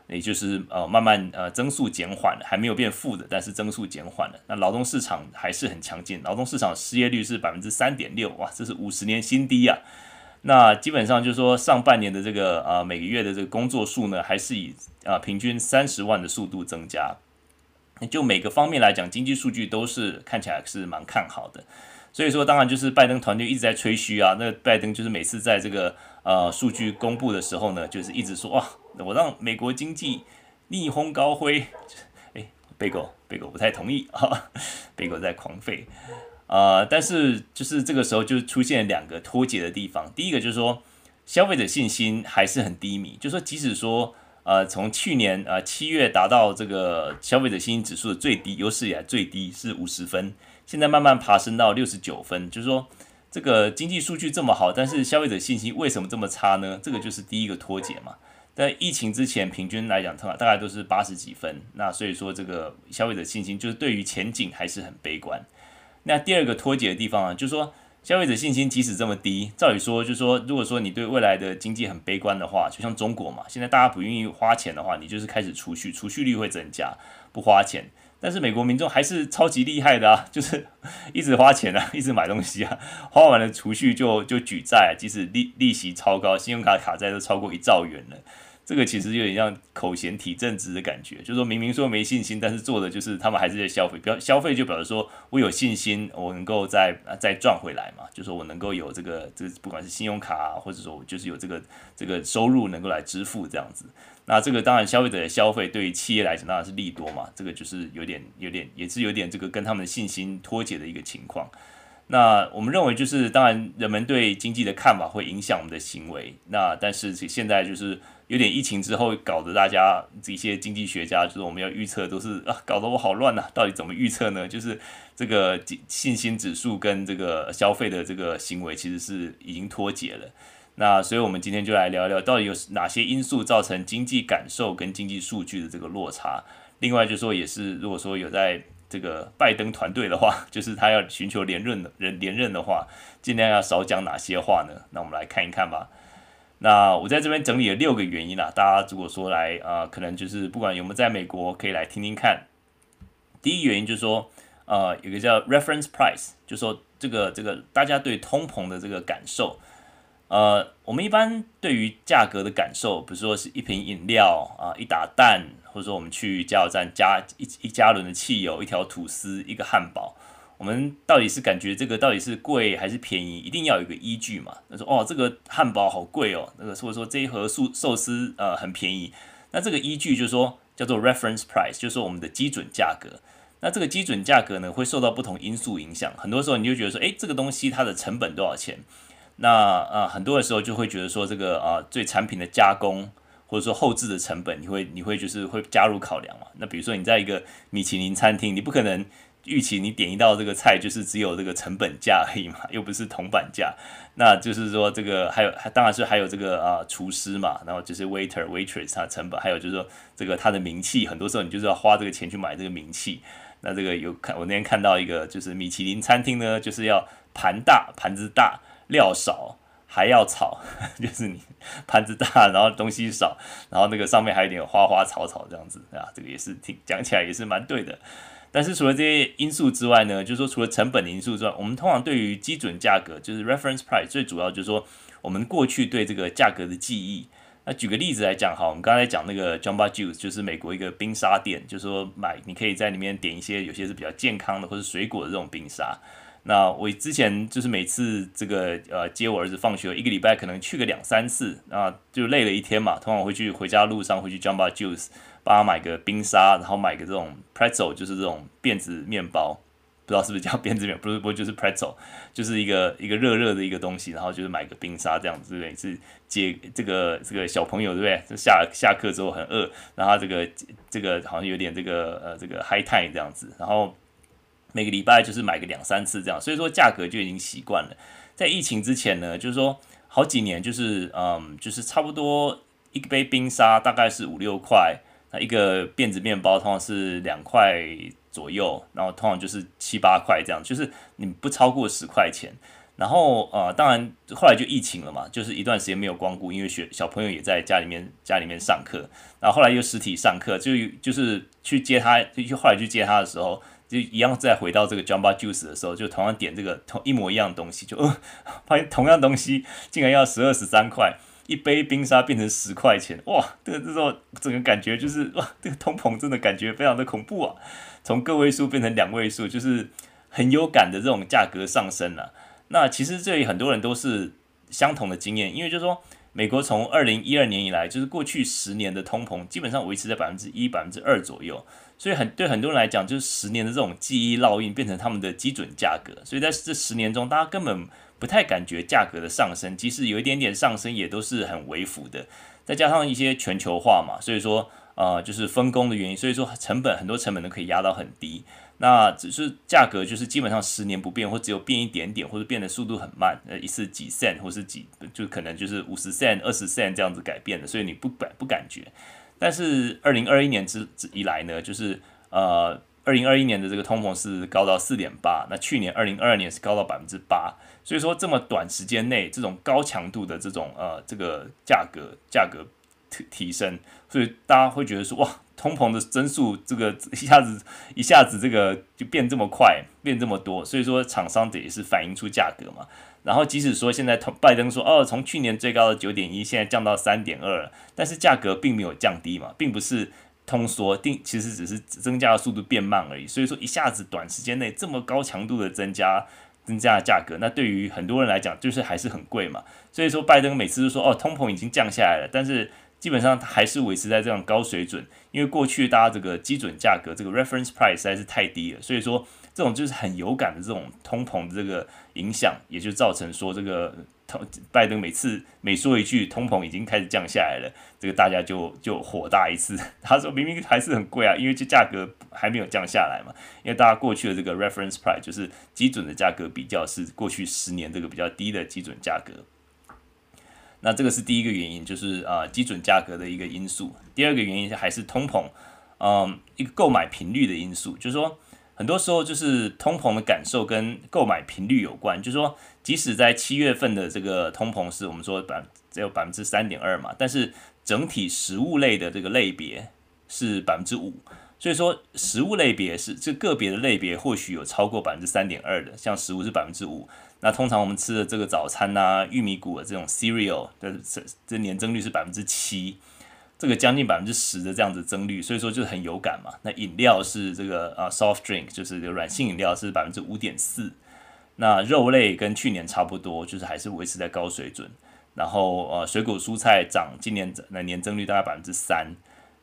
也就是呃慢慢呃增速减缓了，还没有变负的，但是增速减缓了。那劳动市场还是很强劲，劳动市场失业率是百分之三点六，哇，这是五十年新低啊。那基本上就是说上半年的这个呃每个月的这个工作数呢，还是以啊、平均三十万的速度增加。就每个方面来讲，经济数据都是看起来是蛮看好的。所以说，当然就是拜登团队一直在吹嘘啊。那拜登就是每次在这个呃数据公布的时候呢，就是一直说哇，我让美国经济逆风高飞。哎，<laughs> 贝狗，贝狗不太同意啊，<laughs> 贝狗在狂吠啊。但是就是这个时候就出现两个脱节的地方。第一个就是说，消费者信心还是很低迷，就是说即使说呃从去年呃七月达到这个消费者信心指数的最低，有史以来最低是五十分。现在慢慢爬升到六十九分，就是说这个经济数据这么好，但是消费者信心为什么这么差呢？这个就是第一个脱节嘛。在疫情之前，平均来讲，大大概都是八十几分，那所以说这个消费者信心就是对于前景还是很悲观。那第二个脱节的地方啊，就是说消费者信心即使这么低，照理说就是说，如果说你对未来的经济很悲观的话，就像中国嘛，现在大家不愿意花钱的话，你就是开始储蓄，储蓄率会增加，不花钱。但是美国民众还是超级厉害的啊，<laughs> 就是一直花钱啊，<laughs> 一直买东西啊，花完了储蓄就就举债，即使利利息超高，信用卡卡债都超过一兆元了。这个其实有点像口嫌体正直的感觉，就是说明明说没信心，但是做的就是他们还是在消费，表消费就表示说我有信心，我能够再再赚回来嘛，就是说我能够有这个这个不管是信用卡啊，或者说我就是有这个这个收入能够来支付这样子。那这个当然消费者的消费对于企业来讲当然是利多嘛，这个就是有点有点也是有点这个跟他们的信心脱节的一个情况。那我们认为就是当然人们对经济的看法会影响我们的行为，那但是现在就是。有点疫情之后，搞得大家这些经济学家就是我们要预测都是啊，搞得我好乱呐、到底怎么预测呢？就是这个信心指数跟这个消费的这个行为其实是已经脱节了。那所以我们今天就来聊聊，到底有哪些因素造成经济感受跟经济数据的这个落差。另外就是说，也是如果说有在这个拜登团队的话，<laughs> 就是他要寻求连任的人连任的话，尽量要少讲哪些话呢？那我们来看一看吧。那我在这边整理了六个原因啦，大家如果说来啊、可能就是不管有没有在美国，可以来听听看。第一原因就是说，呃，有个叫 reference price，就说这个这个大家对通膨的这个感受。呃，我们一般对于价格的感受，比如说是一瓶饮料啊，一打蛋，或者说我们去加油站加一一加仑的汽油，一条吐司，一个汉堡，我们到底是感觉这个到底是贵还是便宜？一定要有一个依据嘛。他说哦，这个汉堡好贵哦，那个或者说这一盒寿寿司呃很便宜，那这个依据就是说叫做 reference price，就是说我们的基准价格。那这个基准价格呢，会受到不同因素影响，很多时候你就觉得说，诶，这个东西它的成本多少钱？那啊，很多的时候就会觉得说，这个啊，对产品的加工或者说后置的成本，你会你会就是会加入考量嘛？那比如说你在一个米其林餐厅，你不可能预期你点一道这个菜就是只有这个成本价而已嘛，<laughs> 又不是铜板价。那就是说这个还有，当然是还有这个啊厨师嘛，然后就是 waiter waitress 它的成本，还有就是说这个它的名气，很多时候你就是要花这个钱去买这个名气。那这个有看我那天看到一个就是米其林餐厅呢，就是要盘大盘子大。料少还要炒，<laughs> 就是你盘子大，然后东西少，然后那个上面还有点花花草草这样子啊，这个也是挺讲起来也是蛮对的。但是除了这些因素之外呢，就是说除了成本的因素之外，我们通常对于基准价格，就是 reference price，最主要就是说我们过去对这个价格的记忆。那举个例子来讲哈，我们刚才讲那个 Jamba Juice，就是美国一个冰沙店，就是说买你可以在里面点一些有些是比较健康的或者水果的这种冰沙。那我之前就是每次这个呃接我儿子放学，一个礼拜可能去个两三次啊，就累了一天嘛。通常会去回家路上会去 Jamba Juice 帮他买个冰沙，然后买个这种 pretzel，就是这种辫子面包，不知道是不是叫辫子面，不是不就是 pretzel，就是一个一个热热的一个东西，然后就是买个冰沙这样子，每次？接这个这个小朋友对不对？就下下课之后很饿，然后这个这个好像有点这个呃这个 high time 这样子，然后。每个礼拜就是买个两三次这样，所以说价格就已经习惯了。在疫情之前呢，就是说好几年就是嗯，就是差不多一杯冰沙大概是五六块，那一个辫子面包通常是两块左右，然后通常就是七八块这样，就是你不超过十块钱。然后呃，当然后来就疫情了嘛，就是一段时间没有光顾，因为学小朋友也在家里面家里面上课，然后后来又实体上课，就就是去接他，就去后来去接他的时候。就一样，再回到这个 Jamba Juice 的时候，就同样点这个同一模一样的东西，就呃，<laughs> 发现同样东西竟然要十二十三块一杯冰沙变成十块钱，哇！这个这时候整个感觉就是哇，这个通膨真的感觉非常的恐怖啊！从个位数变成两位数，就是很有感的这种价格上升了。那其实这里很多人都是相同的经验，因为就是说。美国从二零一二年以来，就是过去十年的通膨基本上维持在百分之一、百分之二左右，所以很对很多人来讲，就是十年的这种记忆烙印变成他们的基准价格，所以在这十年中，大家根本不太感觉价格的上升，即使有一点点上升，也都是很微幅的。再加上一些全球化嘛，所以说呃，就是分工的原因，所以说成本很多成本都可以压到很低。那只是价格就是基本上十年不变，或只有变一点点，或者变的速度很慢，呃，一次几%或是几，就可能就是五十%、二十%这样子改变的，所以你不感不感觉。但是二零二一年之之以来呢，就是呃，二零二一年的这个通膨是高到四点八，那去年二零二二年是高到百分之八，所以说这么短时间内这种高强度的这种呃这个价格价格提提升，所以大家会觉得说哇。通膨的增速，这个一下子一下子这个就变这么快，变这么多，所以说厂商得也是反映出价格嘛。然后即使说现在拜登说哦，从去年最高的九点一，现在降到三点二，但是价格并没有降低嘛，并不是通缩，定其实只是增加的速度变慢而已。所以说一下子短时间内这么高强度的增加增加的价格，那对于很多人来讲就是还是很贵嘛。所以说拜登每次都说哦，通膨已经降下来了，但是。基本上还是维持在这样高水准，因为过去大家这个基准价格这个 reference price 实在是太低了，所以说这种就是很有感的这种通膨的这个影响，也就造成说这个通拜登每次每说一句通膨已经开始降下来了，这个大家就就火大一次。<laughs> 他说明明还是很贵啊，因为这价格还没有降下来嘛，因为大家过去的这个 reference price 就是基准的价格比较是过去十年这个比较低的基准价格。那这个是第一个原因，就是啊基准价格的一个因素。第二个原因还是通膨，嗯，一个购买频率的因素，就是说很多时候就是通膨的感受跟购买频率有关。就是说，即使在七月份的这个通膨是我们说百只有百分之三点二嘛，但是整体食物类的这个类别是百分之五，所以说，食物类别是这个别的类别，或许有超过百分之三点二的，像食物是百分之五。那通常我们吃的这个早餐呐、玉米谷的这种 cereal 的这这年增率是百分之七，这个将近百分之十的这样子增率，所以说就是很有感嘛。那饮料是这个啊 soft drink，就是软性饮料是百分之五点四。那肉类跟去年差不多，就是还是维持在高水准。然后呃，水果蔬菜涨，今年的年增率大概百分之三。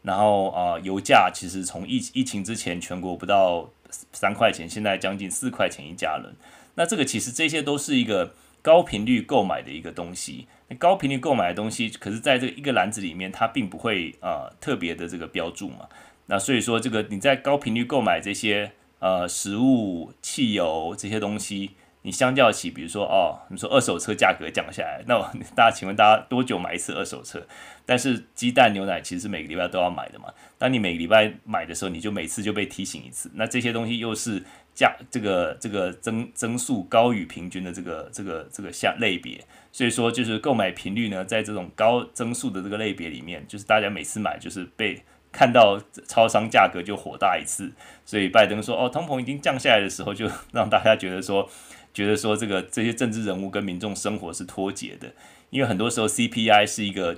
然后啊、呃，油价其实从疫疫情之前全国不到三块钱，现在将近四块钱一加仑。那这个其实这些都是一个高频率购买的一个东西。高频率购买的东西，可是在这一个篮子里面，它并不会啊、呃、特别的这个标注嘛。那所以说，这个你在高频率购买这些呃食物、汽油这些东西。你相较起，比如说哦，你说二手车价格降下来，那大家请问大家多久买一次二手车？但是鸡蛋、牛奶其实每个礼拜都要买的嘛。当你每个礼拜买的时候，你就每次就被提醒一次。那这些东西又是价这个这个增增速高于平均的这个这个这个下类别，所以说就是购买频率呢，在这种高增速的这个类别里面，就是大家每次买就是被看到超商价格就火大一次。所以拜登说哦，通膨已经降下来的时候，就 <laughs> 让大家觉得说。觉得说这个这些政治人物跟民众生活是脱节的，因为很多时候 CPI 是一个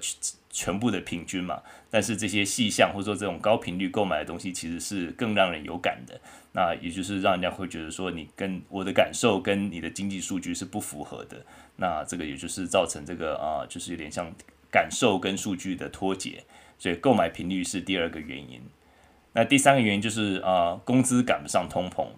全部的平均嘛，但是这些细项或者说这种高频率购买的东西其实是更让人有感的，那也就是让人家会觉得说你跟我的感受跟你的经济数据是不符合的，那这个也就是造成这个啊，就是有点像感受跟数据的脱节，所以购买频率是第二个原因。那第三个原因就是啊，工资赶不上通膨。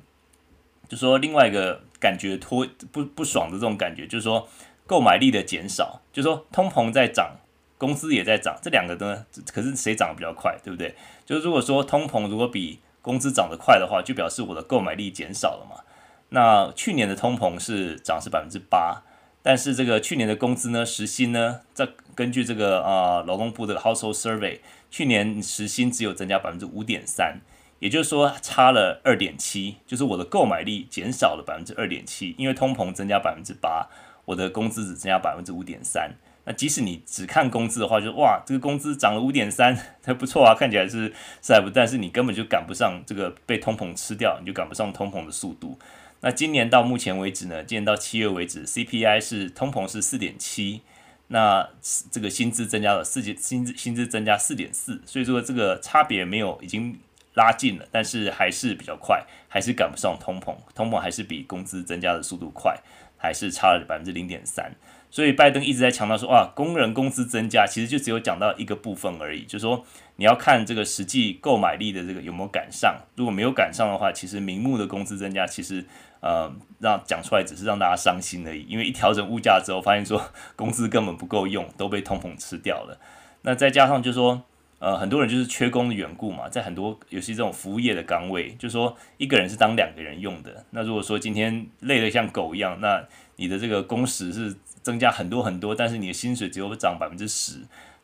就说另外一个感觉脱不不爽的这种感觉，就是说购买力的减少，就说通膨在涨，工资也在涨，这两个呢，可是谁涨得比较快，对不对？就是如果说通膨如果比工资涨得快的话，就表示我的购买力减少了嘛。那去年的通膨是涨是百分之八，但是这个去年的工资呢，时薪呢，在根据这个啊劳动部的 Household Survey，去年时薪只有增加百分之五点三。也就是说，差了二点七，就是我的购买力减少了百分之二点七，因为通膨增加百分之八，我的工资只增加百分之五点三。那即使你只看工资的话就，哇，这个工资涨了五点三，<laughs> 还不错啊，看起来是是还不，但是你根本就赶不上这个被通膨吃掉，你就赶不上通膨的速度。那今年到目前为止呢，今年到七月为止，CPI 是通膨是四点七，那这个薪资增加了四薪资薪资增加四点四，所以说这个差别没有已经。拉近了，但是还是比较快，还是赶不上通膨，通膨还是比工资增加的速度快，还是差了百分之零点三。所以拜登一直在强调说，哇，工人工资增加，其实就只有讲到一个部分而已，就是说你要看这个实际购买力的这个有没有赶上，如果没有赶上的话，其实名目的工资增加，其实呃让讲出来只是让大家伤心而已，因为一调整物价之后，发现说 <laughs> 工资根本不够用，都被通膨吃掉了。那再加上就是说。呃，很多人就是缺工的缘故嘛，在很多尤其这种服务业的岗位，就是说一个人是当两个人用的。那如果说今天累得像狗一样，那你的这个工时是增加很多很多，但是你的薪水只有涨百分之十，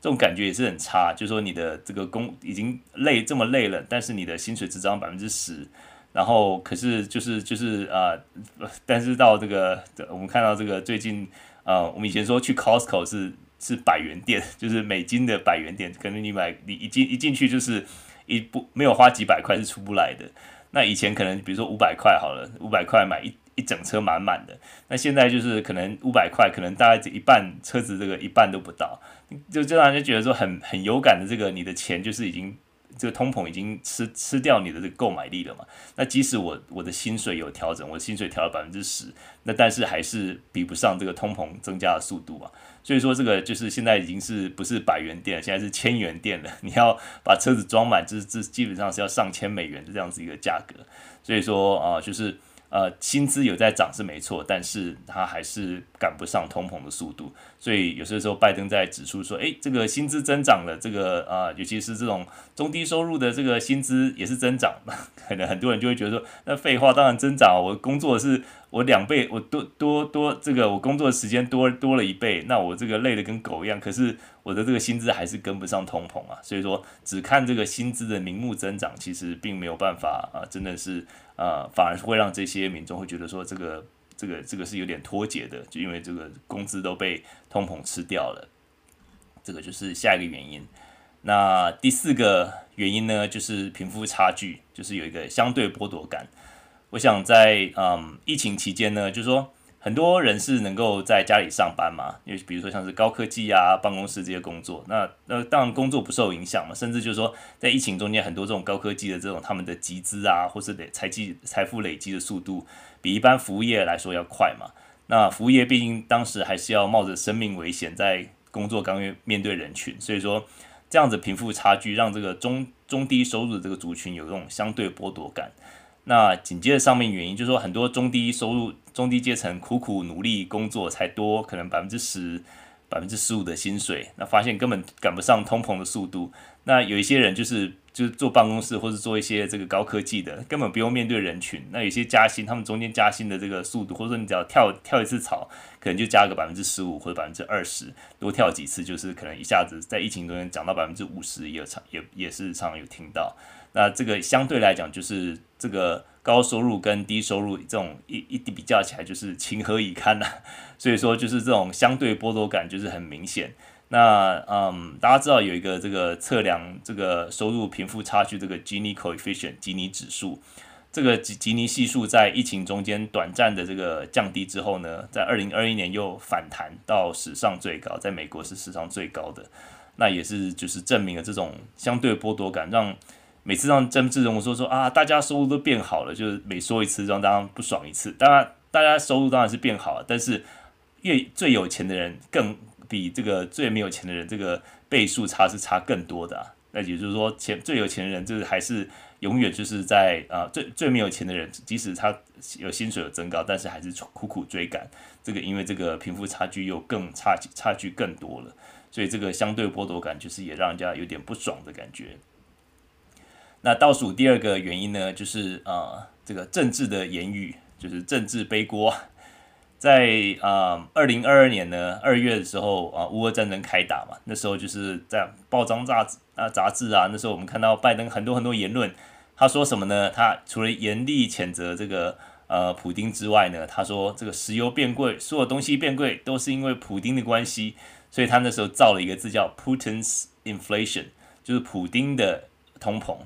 这种感觉也是很差。就是说你的这个工已经累这么累了，但是你的薪水只涨百分之十，然后可是就是就是啊、<laughs> 但是到这个我们看到这个最近啊、我们以前说去 Costco 是。是百元店，就是美金的百元店，可能你买你一进一进去就是一不没有花几百块是出不来的。那以前可能比如说五百块好了，五百块买一一整车满满的。那现在就是可能五百块，可能大概这一半车子这个一半都不到，就就让人觉得说很很有感的这个你的钱就是已经。这个通膨已经吃吃掉你的这个购买力了嘛？那即使我我的薪水有调整，我薪水调了百分之十，那但是还是比不上这个通膨增加的速度嘛。所以说这个就是现在已经是不是百元店，现在是千元店了。<laughs> 你要把车子装满，这这基本上是要上千美元的这样子一个价格。所以说啊，就是。呃，薪资有在涨是没错，但是它还是赶不上通膨的速度，所以有些时候拜登在指出说，诶，这个薪资增长了，这个啊、尤其是这种中低收入的这个薪资也是增长，<laughs> 可能很多人就会觉得说，那废话当然增长，我工作是我两倍，我多多多这个我工作时间多多了一倍，那我这个累得跟狗一样，可是我的这个薪资还是跟不上通膨啊，所以说只看这个薪资的名目增长，其实并没有办法啊，真的是。呃，反而会让这些民众会觉得说，这个、这个、这个是有点脱节的，就因为这个工资都被通膨吃掉了，这个就是下一个原因。那第四个原因呢，就是贫富差距，就是有一个相对剥夺感。我想在嗯疫情期间呢，就是说很多人是能够在家里上班嘛，因为比如说像是高科技啊、办公室这些工作，那那当然工作不受影响嘛，甚至就是说在疫情中间，很多这种高科技的这种他们的集资啊，或是累财积财富累积的速度，比一般服务业来说要快嘛。那服务业毕竟当时还是要冒着生命危险在工作岗位面对人群，所以说。这样子贫富差距让这个中中低收入的这个族群有这种相对剥夺感。那紧接着上面原因就是说，很多中低收入、中低阶层苦苦努力工作才多可能百分之十、百分之十五的薪水，那发现根本赶不上通膨的速度。那有一些人就是。就是坐办公室或者做一些这个高科技的，根本不用面对人群。那有些加薪，他们中间加薪的这个速度，或者说你只要跳跳一次槽，可能就加个百分之十五或者百分之二十，多跳几次就是可能一下子在疫情中间涨到百分之五十，也常也也是常常有听到。那这个相对来讲，就是这个高收入跟低收入这种一一比较起来，就是情何以堪呐、所以说，就是这种相对剥夺感就是很明显。那嗯，大家知道有一个这个测量这个收入贫富差距这个 Gini coefficient 吉尼指数，这个吉吉尼系数在疫情中间短暂的这个降低之后呢，在二零二一年又反弹到史上最高，在美国是史上最高的。那也是就是证明了这种相对剥夺感，让每次让政治人物说说啊，大家收入都变好了，就是每说一次让大家不爽一次。当然，大家收入当然是变好了，但是越最有钱的人更。比这个最没有钱的人，这个倍数差是差更多的啊。那也就是说，钱最有钱的人，就是还是永远就是在啊最最没有钱的人，即使他有薪水有增高，但是还是苦苦追赶。这个因为这个贫富差距又更差差距更多了，所以这个相对剥夺感就是也让人家有点不爽的感觉。那倒数第二个原因呢，就是啊这个政治的言语，就是政治背锅。在啊，二零二二年呢，二月的时候啊，乌俄战争开打嘛，那时候就是在报章杂志啊杂志啊，那时候我们看到拜登很多很多言论，他说什么呢？他除了严厉谴责这个呃普丁之外呢，他说这个石油变贵，所有东西变贵都是因为普丁的关系，所以他那时候造了一个字叫 Putin's inflation，就是普丁的通膨。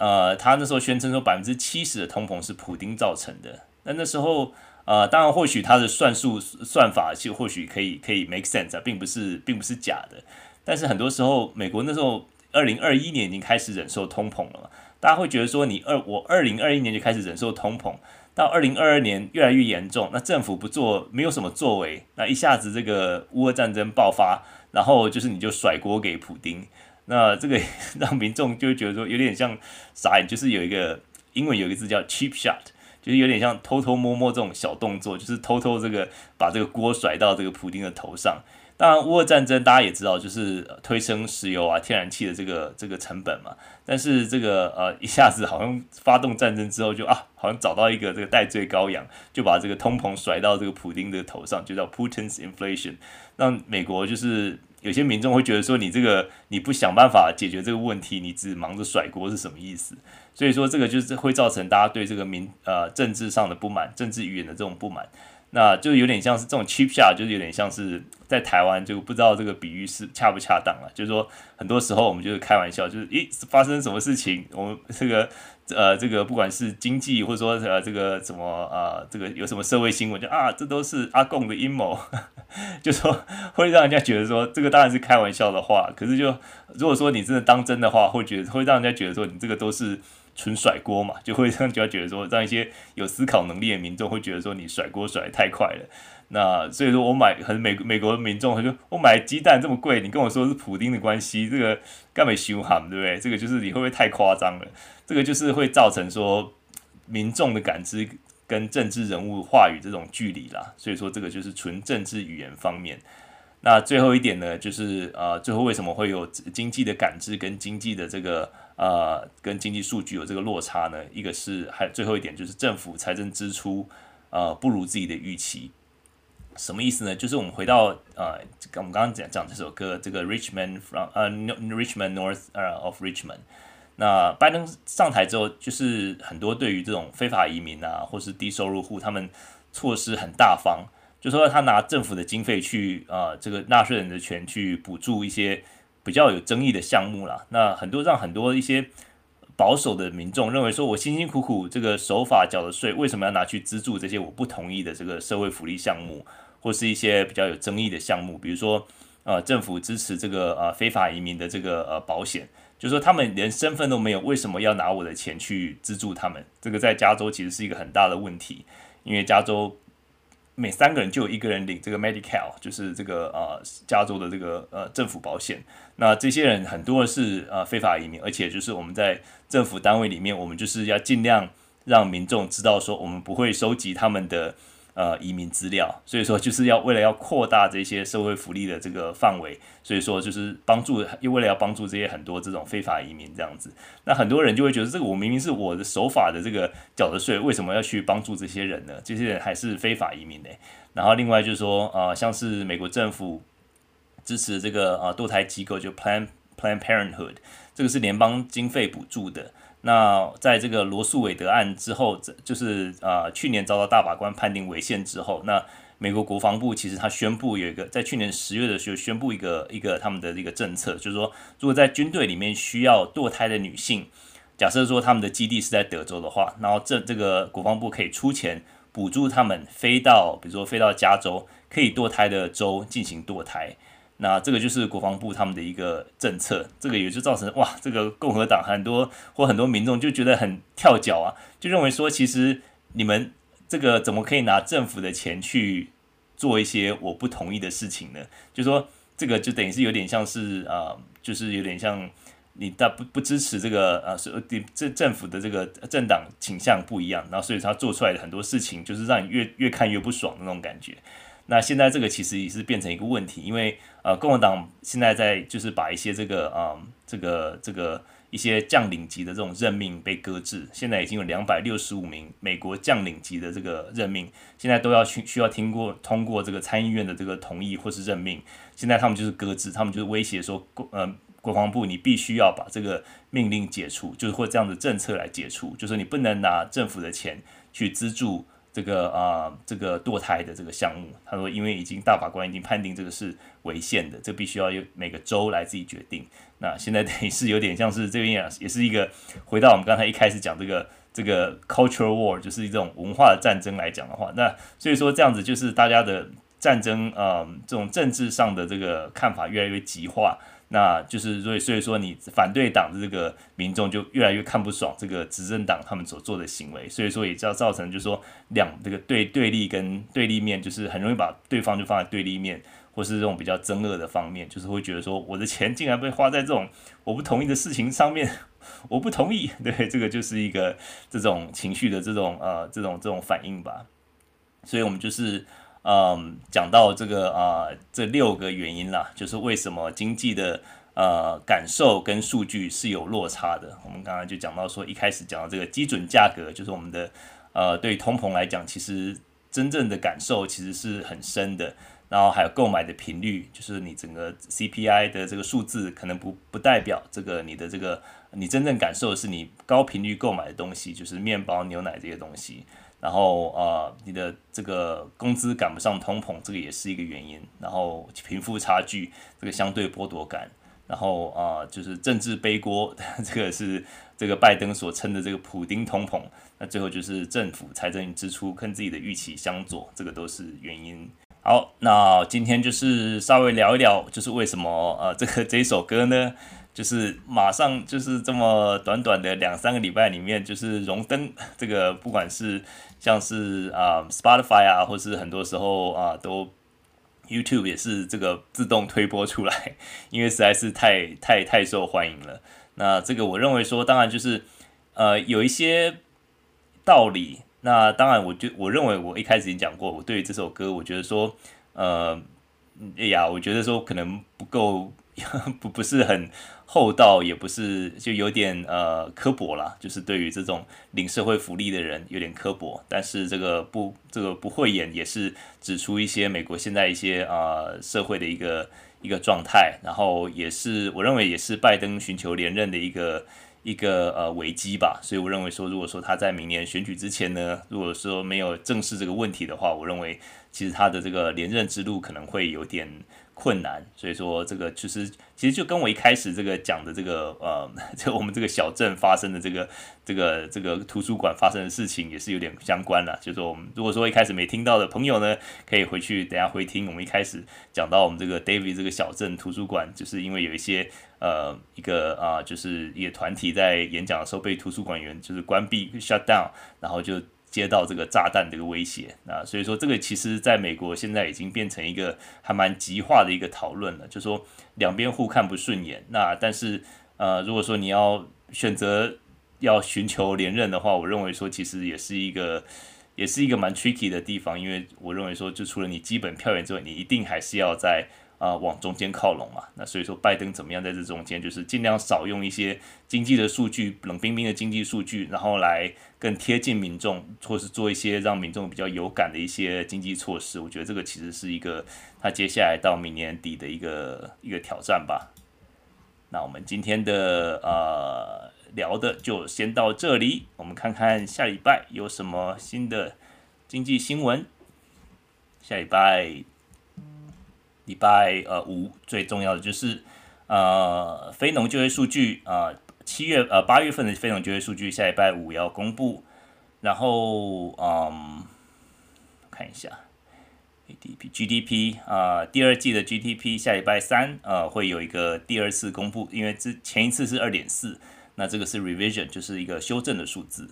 呃，他那时候宣称说百分之七十的通膨是普丁造成的，那那时候。呃，当然，或许他的算术算法就或许可以可以 make sense 啊，并不是并不是假的。但是很多时候，美国那时候二零二一年已经开始忍受通膨了嘛，大家会觉得说，你二我二零二一年就开始忍受通膨，到二零二二年越来越严重，那政府不做，没有什么作为，那一下子这个乌俄战争爆发，然后就是你就甩锅给普丁，那这个 <laughs> 让民众就会觉得说有点像傻眼，就是有一个英文有一个字叫 cheap shot。就是有点像偷偷摸摸这种小动作，就是偷偷这个把这个锅甩到这个普丁的头上。当然，乌俄战争大家也知道，就是推升石油啊、天然气的这个这个成本嘛。但是这个呃一下子好像发动战争之后就啊，好像找到一个这个戴罪羔羊，就把这个通膨甩到这个普丁的头上，就叫 Putin's inflation。让美国就是有些民众会觉得说，你这个你不想办法解决这个问题，你只忙着甩锅是什么意思？所以说，这个就是会造成大家对这个民呃政治上的不满，政治语言的这种不满，那就有点像是这种 cheap shot，就是有点像是在台湾就不知道这个比喻是恰不恰当了。就是说，很多时候我们就是开玩笑，就是咦发生什么事情，我们这个呃这个不管是经济或者说呃这个什么呃这个有什么社会新闻，就啊这都是阿共的阴谋，<laughs> 就说 <laughs> 会让人家觉得说这个当然是开玩笑的话，可是就如果说你真的当真的话，会觉得会让人家觉得说你这个都是。纯甩锅嘛，就会让人家觉得说，让一些有思考能力的民众会觉得说，你甩锅甩得太快了。那所以说我买很美美国的民众，他说我买鸡蛋这么贵，你跟我说是普丁的关系，这个干没修哈，对不对？这个就是你会不会太夸张了？这个就是会造成说民众的感知跟政治人物话语这种距离啦。所以说这个就是纯政治语言方面。那最后一点呢，就是呃，最后为什么会有经济的感知跟经济的这个呃，跟经济数据有这个落差呢？一个是还最后一点就是政府财政支出呃不如自己的预期，什么意思呢？就是我们回到呃，我们刚刚讲讲这首歌，这个 Rich Man from 呃 Rich Man North 呃 of Richmond。那拜登上台之后，就是很多对于这种非法移民啊，或是低收入户，他们措施很大方。就说他拿政府的经费去啊、呃，这个纳税人的钱去补助一些比较有争议的项目啦。那很多让很多一些保守的民众认为说，我辛辛苦苦这个守法缴的税，为什么要拿去资助这些我不同意的这个社会福利项目，或是一些比较有争议的项目，比如说呃政府支持这个呃非法移民的这个呃保险，就是说他们连身份都没有，为什么要拿我的钱去资助他们？这个在加州其实是一个很大的问题，因为加州。每三个人就有一个人领这个 Medi-Cal，就是这个呃加州的这个呃政府保险。那这些人很多是呃非法移民，而且就是我们在政府单位里面，我们就是要尽量让民众知道说，我们不会收集他们的。呃，移民资料，所以说就是要为了要扩大这些社会福利的这个范围，所以说就是帮助，又为了要帮助这些很多这种非法移民这样子，那很多人就会觉得，这个我明明是我的守法的这个缴的税，为什么要去帮助这些人呢？这些人还是非法移民呢？然后另外就是说，呃，像是美国政府支持这个呃堕胎机构，就 Plan Planned Parenthood，这个是联邦经费补助的。那在这个罗诉韦德案之后，就是呃去年遭到大法官判定违宪之后，那美国国防部其实他宣布有一个在去年十月的时候宣布一个一个他们的一个政策，就是说如果在军队里面需要堕胎的女性，假设说他们的基地是在德州的话，然后这这个国防部可以出钱补助他们飞到比如说飞到加州可以堕胎的州进行堕胎。那这个就是国防部他们的一个政策，这个也就造成哇，这个共和党很多或很多民众就觉得很跳脚啊，就认为说，其实你们这个怎么可以拿政府的钱去做一些我不同意的事情呢？就说这个就等于是有点像是啊、就是有点像你大不不支持这个啊，是这政府的这个政党倾向不一样，然后所以他做出来的很多事情就是让你越越看越不爽的那种感觉。那现在这个其实也是变成一个问题，因为呃，共和党现在在就是把一些这个啊、这个这个一些将领级的这种任命被搁置，现在已经有两百六十五名美国将领级的这个任命，现在都要去需要听过通过这个参议院的这个同意或是任命，现在他们就是搁置，他们就是威胁说，呃，国防部你必须要把这个命令解除，就是或这样的政策来解除，就是你不能拿政府的钱去资助。这个啊、这个堕胎的这个项目，他说，因为已经大法官已经判定这个是违宪的，这必须要由每个州来自己决定。那现在等于是有点像是这边也也是一个回到我们刚才一开始讲这个这个 cultural war，就是一种文化的战争来讲的话，那所以说这样子就是大家的战争啊、这种政治上的这个看法越来越极化。那就是所以，所以说你反对党的这个民众就越来越看不爽这个执政党他们所做的行为，所以说也就造成就是说两这个对对立跟对立面，就是很容易把对方就放在对立面，或是这种比较争恶的方面，就是会觉得说我的钱竟然被花在这种我不同意的事情上面，<laughs> 我不同意，<laughs> 对，这个就是一个这种情绪的这种呃这种这种反应吧，所以我们就是。嗯，讲到这个啊、这六个原因啦，就是为什么经济的呃感受跟数据是有落差的。我们刚刚就讲到说，一开始讲到这个基准价格，就是我们的呃对通膨来讲，其实真正的感受其实是很深的。然后还有购买的频率，就是你整个 CPI 的这个数字，可能不不代表这个你的这个你真正感受的是你高频率购买的东西，就是面包、牛奶这些东西。然后呃，你的这个工资赶不上通膨，这个也是一个原因。然后贫富差距，这个相对剥夺感。然后啊、呃，就是政治背锅，这个是这个拜登所称的这个普丁通膨。那最后就是政府财政支出跟自己的预期相左，这个都是原因。好，那今天就是稍微聊一聊，就是为什么呃，这个这首歌呢？<laughs> 就是马上就是这么短短的两三个礼拜里面，就是荣登这个，不管是像是啊 Spotify 啊，或是很多时候啊，都 YouTube 也是这个自动推播出来，<laughs> 因为实在是太太太受欢迎了。那这个我认为说，当然就是呃有一些道理。那当然，我就我认为我一开始已经讲过，我对于这首歌，我觉得说呃哎呀，我觉得说可能不够。<laughs> 不不是很厚道，也不是就有点呃刻薄啦，就是对于这种领社会福利的人有点刻薄。但是这个不这个不讳言，也是指出一些美国现在一些啊、呃、社会的一个一个状态，然后也是我认为也是拜登寻求连任的一个一个呃危机吧。所以我认为说，如果说他在明年选举之前呢，如果说没有正视这个问题的话，我认为其实他的这个连任之路可能会有点。困难，所以说这个其实其实就跟我一开始这个讲的这个呃，<laughs> 就我们这个小镇发生的这个这个这个图书馆发生的事情也是有点相关了。就是说我们如果说一开始没听到的朋友呢，可以回去等下回听我们一开始讲到我们这个 David 这个小镇图书馆，就是因为有一些呃一个啊、就是一个团体在演讲的时候被图书馆员就是关闭 shut down，然后就。接到这个炸弹这个威胁啊，所以说这个其实在美国现在已经变成一个还蛮极化的一个讨论了，就说两边互看不顺眼。那但是呃，如果说你要选择要寻求连任的话，我认为说其实也是一个也是一个蛮 tricky 的地方，因为我认为说就除了你基本票源之外，你一定还是要在。啊，往中间靠拢嘛，那所以说拜登怎么样在这中间，就是尽量少用一些经济的数据，冷冰冰的经济数据，然后来更贴近民众，或是做一些让民众比较有感的一些经济措施。我觉得这个其实是一个他接下来到明年底的一个一个挑战吧。那我们今天的呃聊的就先到这里，我们看看下礼拜有什么新的经济新闻。下礼拜。礼拜呃五最重要的就是呃非农就业数据啊，七月呃八月份的非农就业数据下礼拜五要公布，然后嗯看一下 ADP GDP 啊第二季的 GDP 下礼拜三呃会有一个第二次公布，因为之前一次是二点四，那这个是 revision 就是一个修正的数字，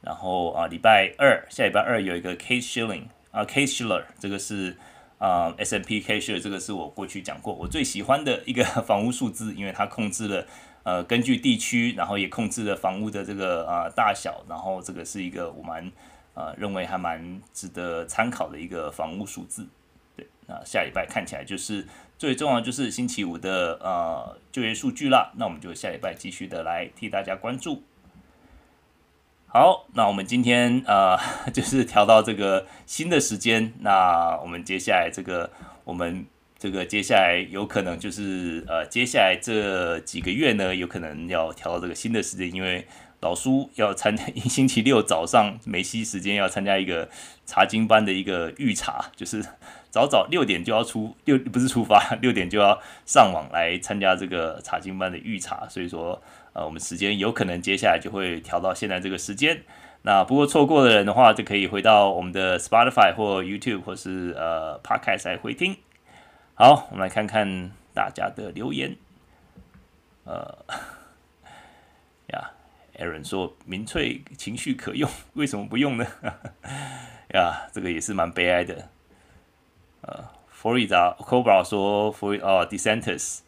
然后啊礼拜二下礼拜二有一个 Case Shilling 啊 Case Shiller 这个是。啊、uh,，S&P Case-Shiller 这个是我过去讲过我最喜欢的一个 <laughs> 房屋数字，因为它控制了呃根据地区，然后也控制了房屋的这个、呃、大小，然后这个是一个我蛮呃认为还蛮值得参考的一个房屋数字。对，那下礼拜看起来就是最重要就是星期五的呃就业数据啦，那我们就下礼拜继续的来替大家关注。好，那我们今天呃，<laughs> 就是调到这个新的时间。那我们接下来这个，我们这个接下来有可能就是呃，接下来这几个月呢，有可能要调到这个新的时间，因为老苏要参加 <laughs> 星期六早上美西时间要参加一个查经班的一个预查，就是早早六点就要出六不是出发，六点就要上网来参加这个查经班的预查，所以说。呃，我们时间有可能接下来就会调到现在这个时间。那不过错过的人的话，就可以回到我们的 Spotify 或 YouTube 或是呃 Podcast 来回听。好，我们来看看大家的留言。呃，<laughs> 呀，Aaron 说民粹情绪可用，<laughs> 为什么不用呢？<laughs> 呀，这个也是蛮悲哀的。呃，Florida Cobra 说 For 哦 DeSantis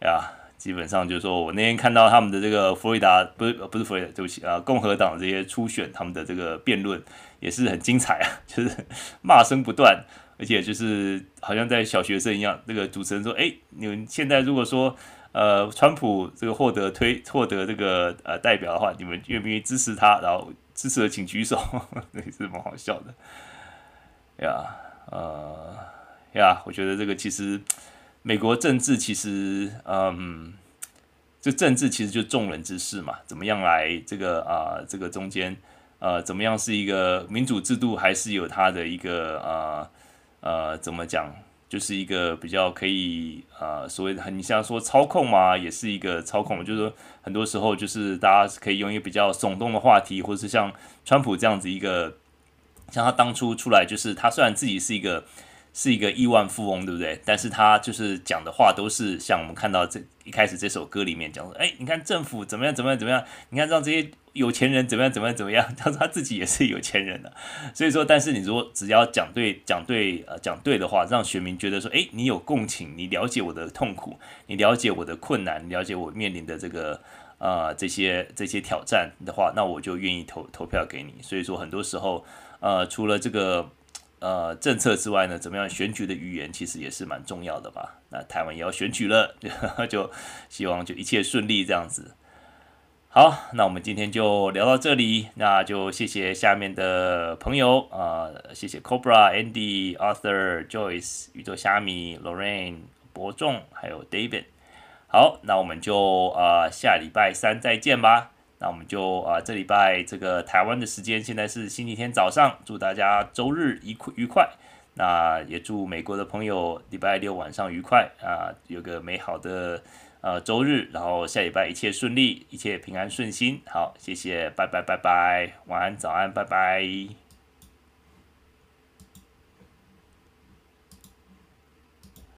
呀。基本上就是说，我那天看到他们的这个佛罗里达，不是不是佛罗里达，对不起啊，共和党这些初选，他们的这个辩论也是很精彩啊，<laughs> 就是骂声不断，而且就是好像在小学生一样。这个主持人说：“哎，你们现在如果说呃，川普这个获得推获得这个呃代表的话，你们愿不愿意支持他？然后支持的请举手。<laughs> ”也是蛮好笑的呀，呃呀，我觉得这个其实。美国政治其实，嗯，这政治其实就众人之事嘛，怎么样来这个啊、这个中间，呃，怎么样是一个民主制度，还是有它的一个啊呃，怎么讲，就是一个比较可以啊、呃，所谓的你像说操控嘛，也是一个操控，就是说很多时候就是大家可以用一个比较耸动的话题，或者是像川普这样子一个，像他当初出来，就是他虽然自己是一个。是一个亿万富翁，对不对？但是他就是讲的话都是像我们看到这一开始这首歌里面讲说，哎，你看政府怎么样怎么样怎么样，你看让这些有钱人怎么样怎么样怎么样，他说他自己也是有钱人的，所以说，但是你如果只要讲对讲对呃讲对的话，让选民觉得说，哎，你有共情，你了解我的痛苦，你了解我的困难，了解我面临的这个呃这些这些挑战的话，那我就愿意投投票给你。所以说很多时候呃除了这个。呃，政策之外呢，怎么样选举的语言其实也是蛮重要的吧？那台湾也要选举了，<laughs> 就希望就一切顺利这样子。好，那我们今天就聊到这里，那就谢谢下面的朋友啊、谢谢 Cobra、Andy、Arthur、Joyce、宇宙虾米、Lorraine、伯仲还有 David。好，那我们就啊、呃、下礼拜三再见吧。那我们就啊，这礼拜这个台湾的时间现在是星期天早上，祝大家周日愉愉快。那也祝美国的朋友礼拜六晚上愉快啊，有个美好的呃周日，然后下礼拜一切顺利，一切平安顺心。好，谢谢，拜拜拜拜，晚安早安，拜拜。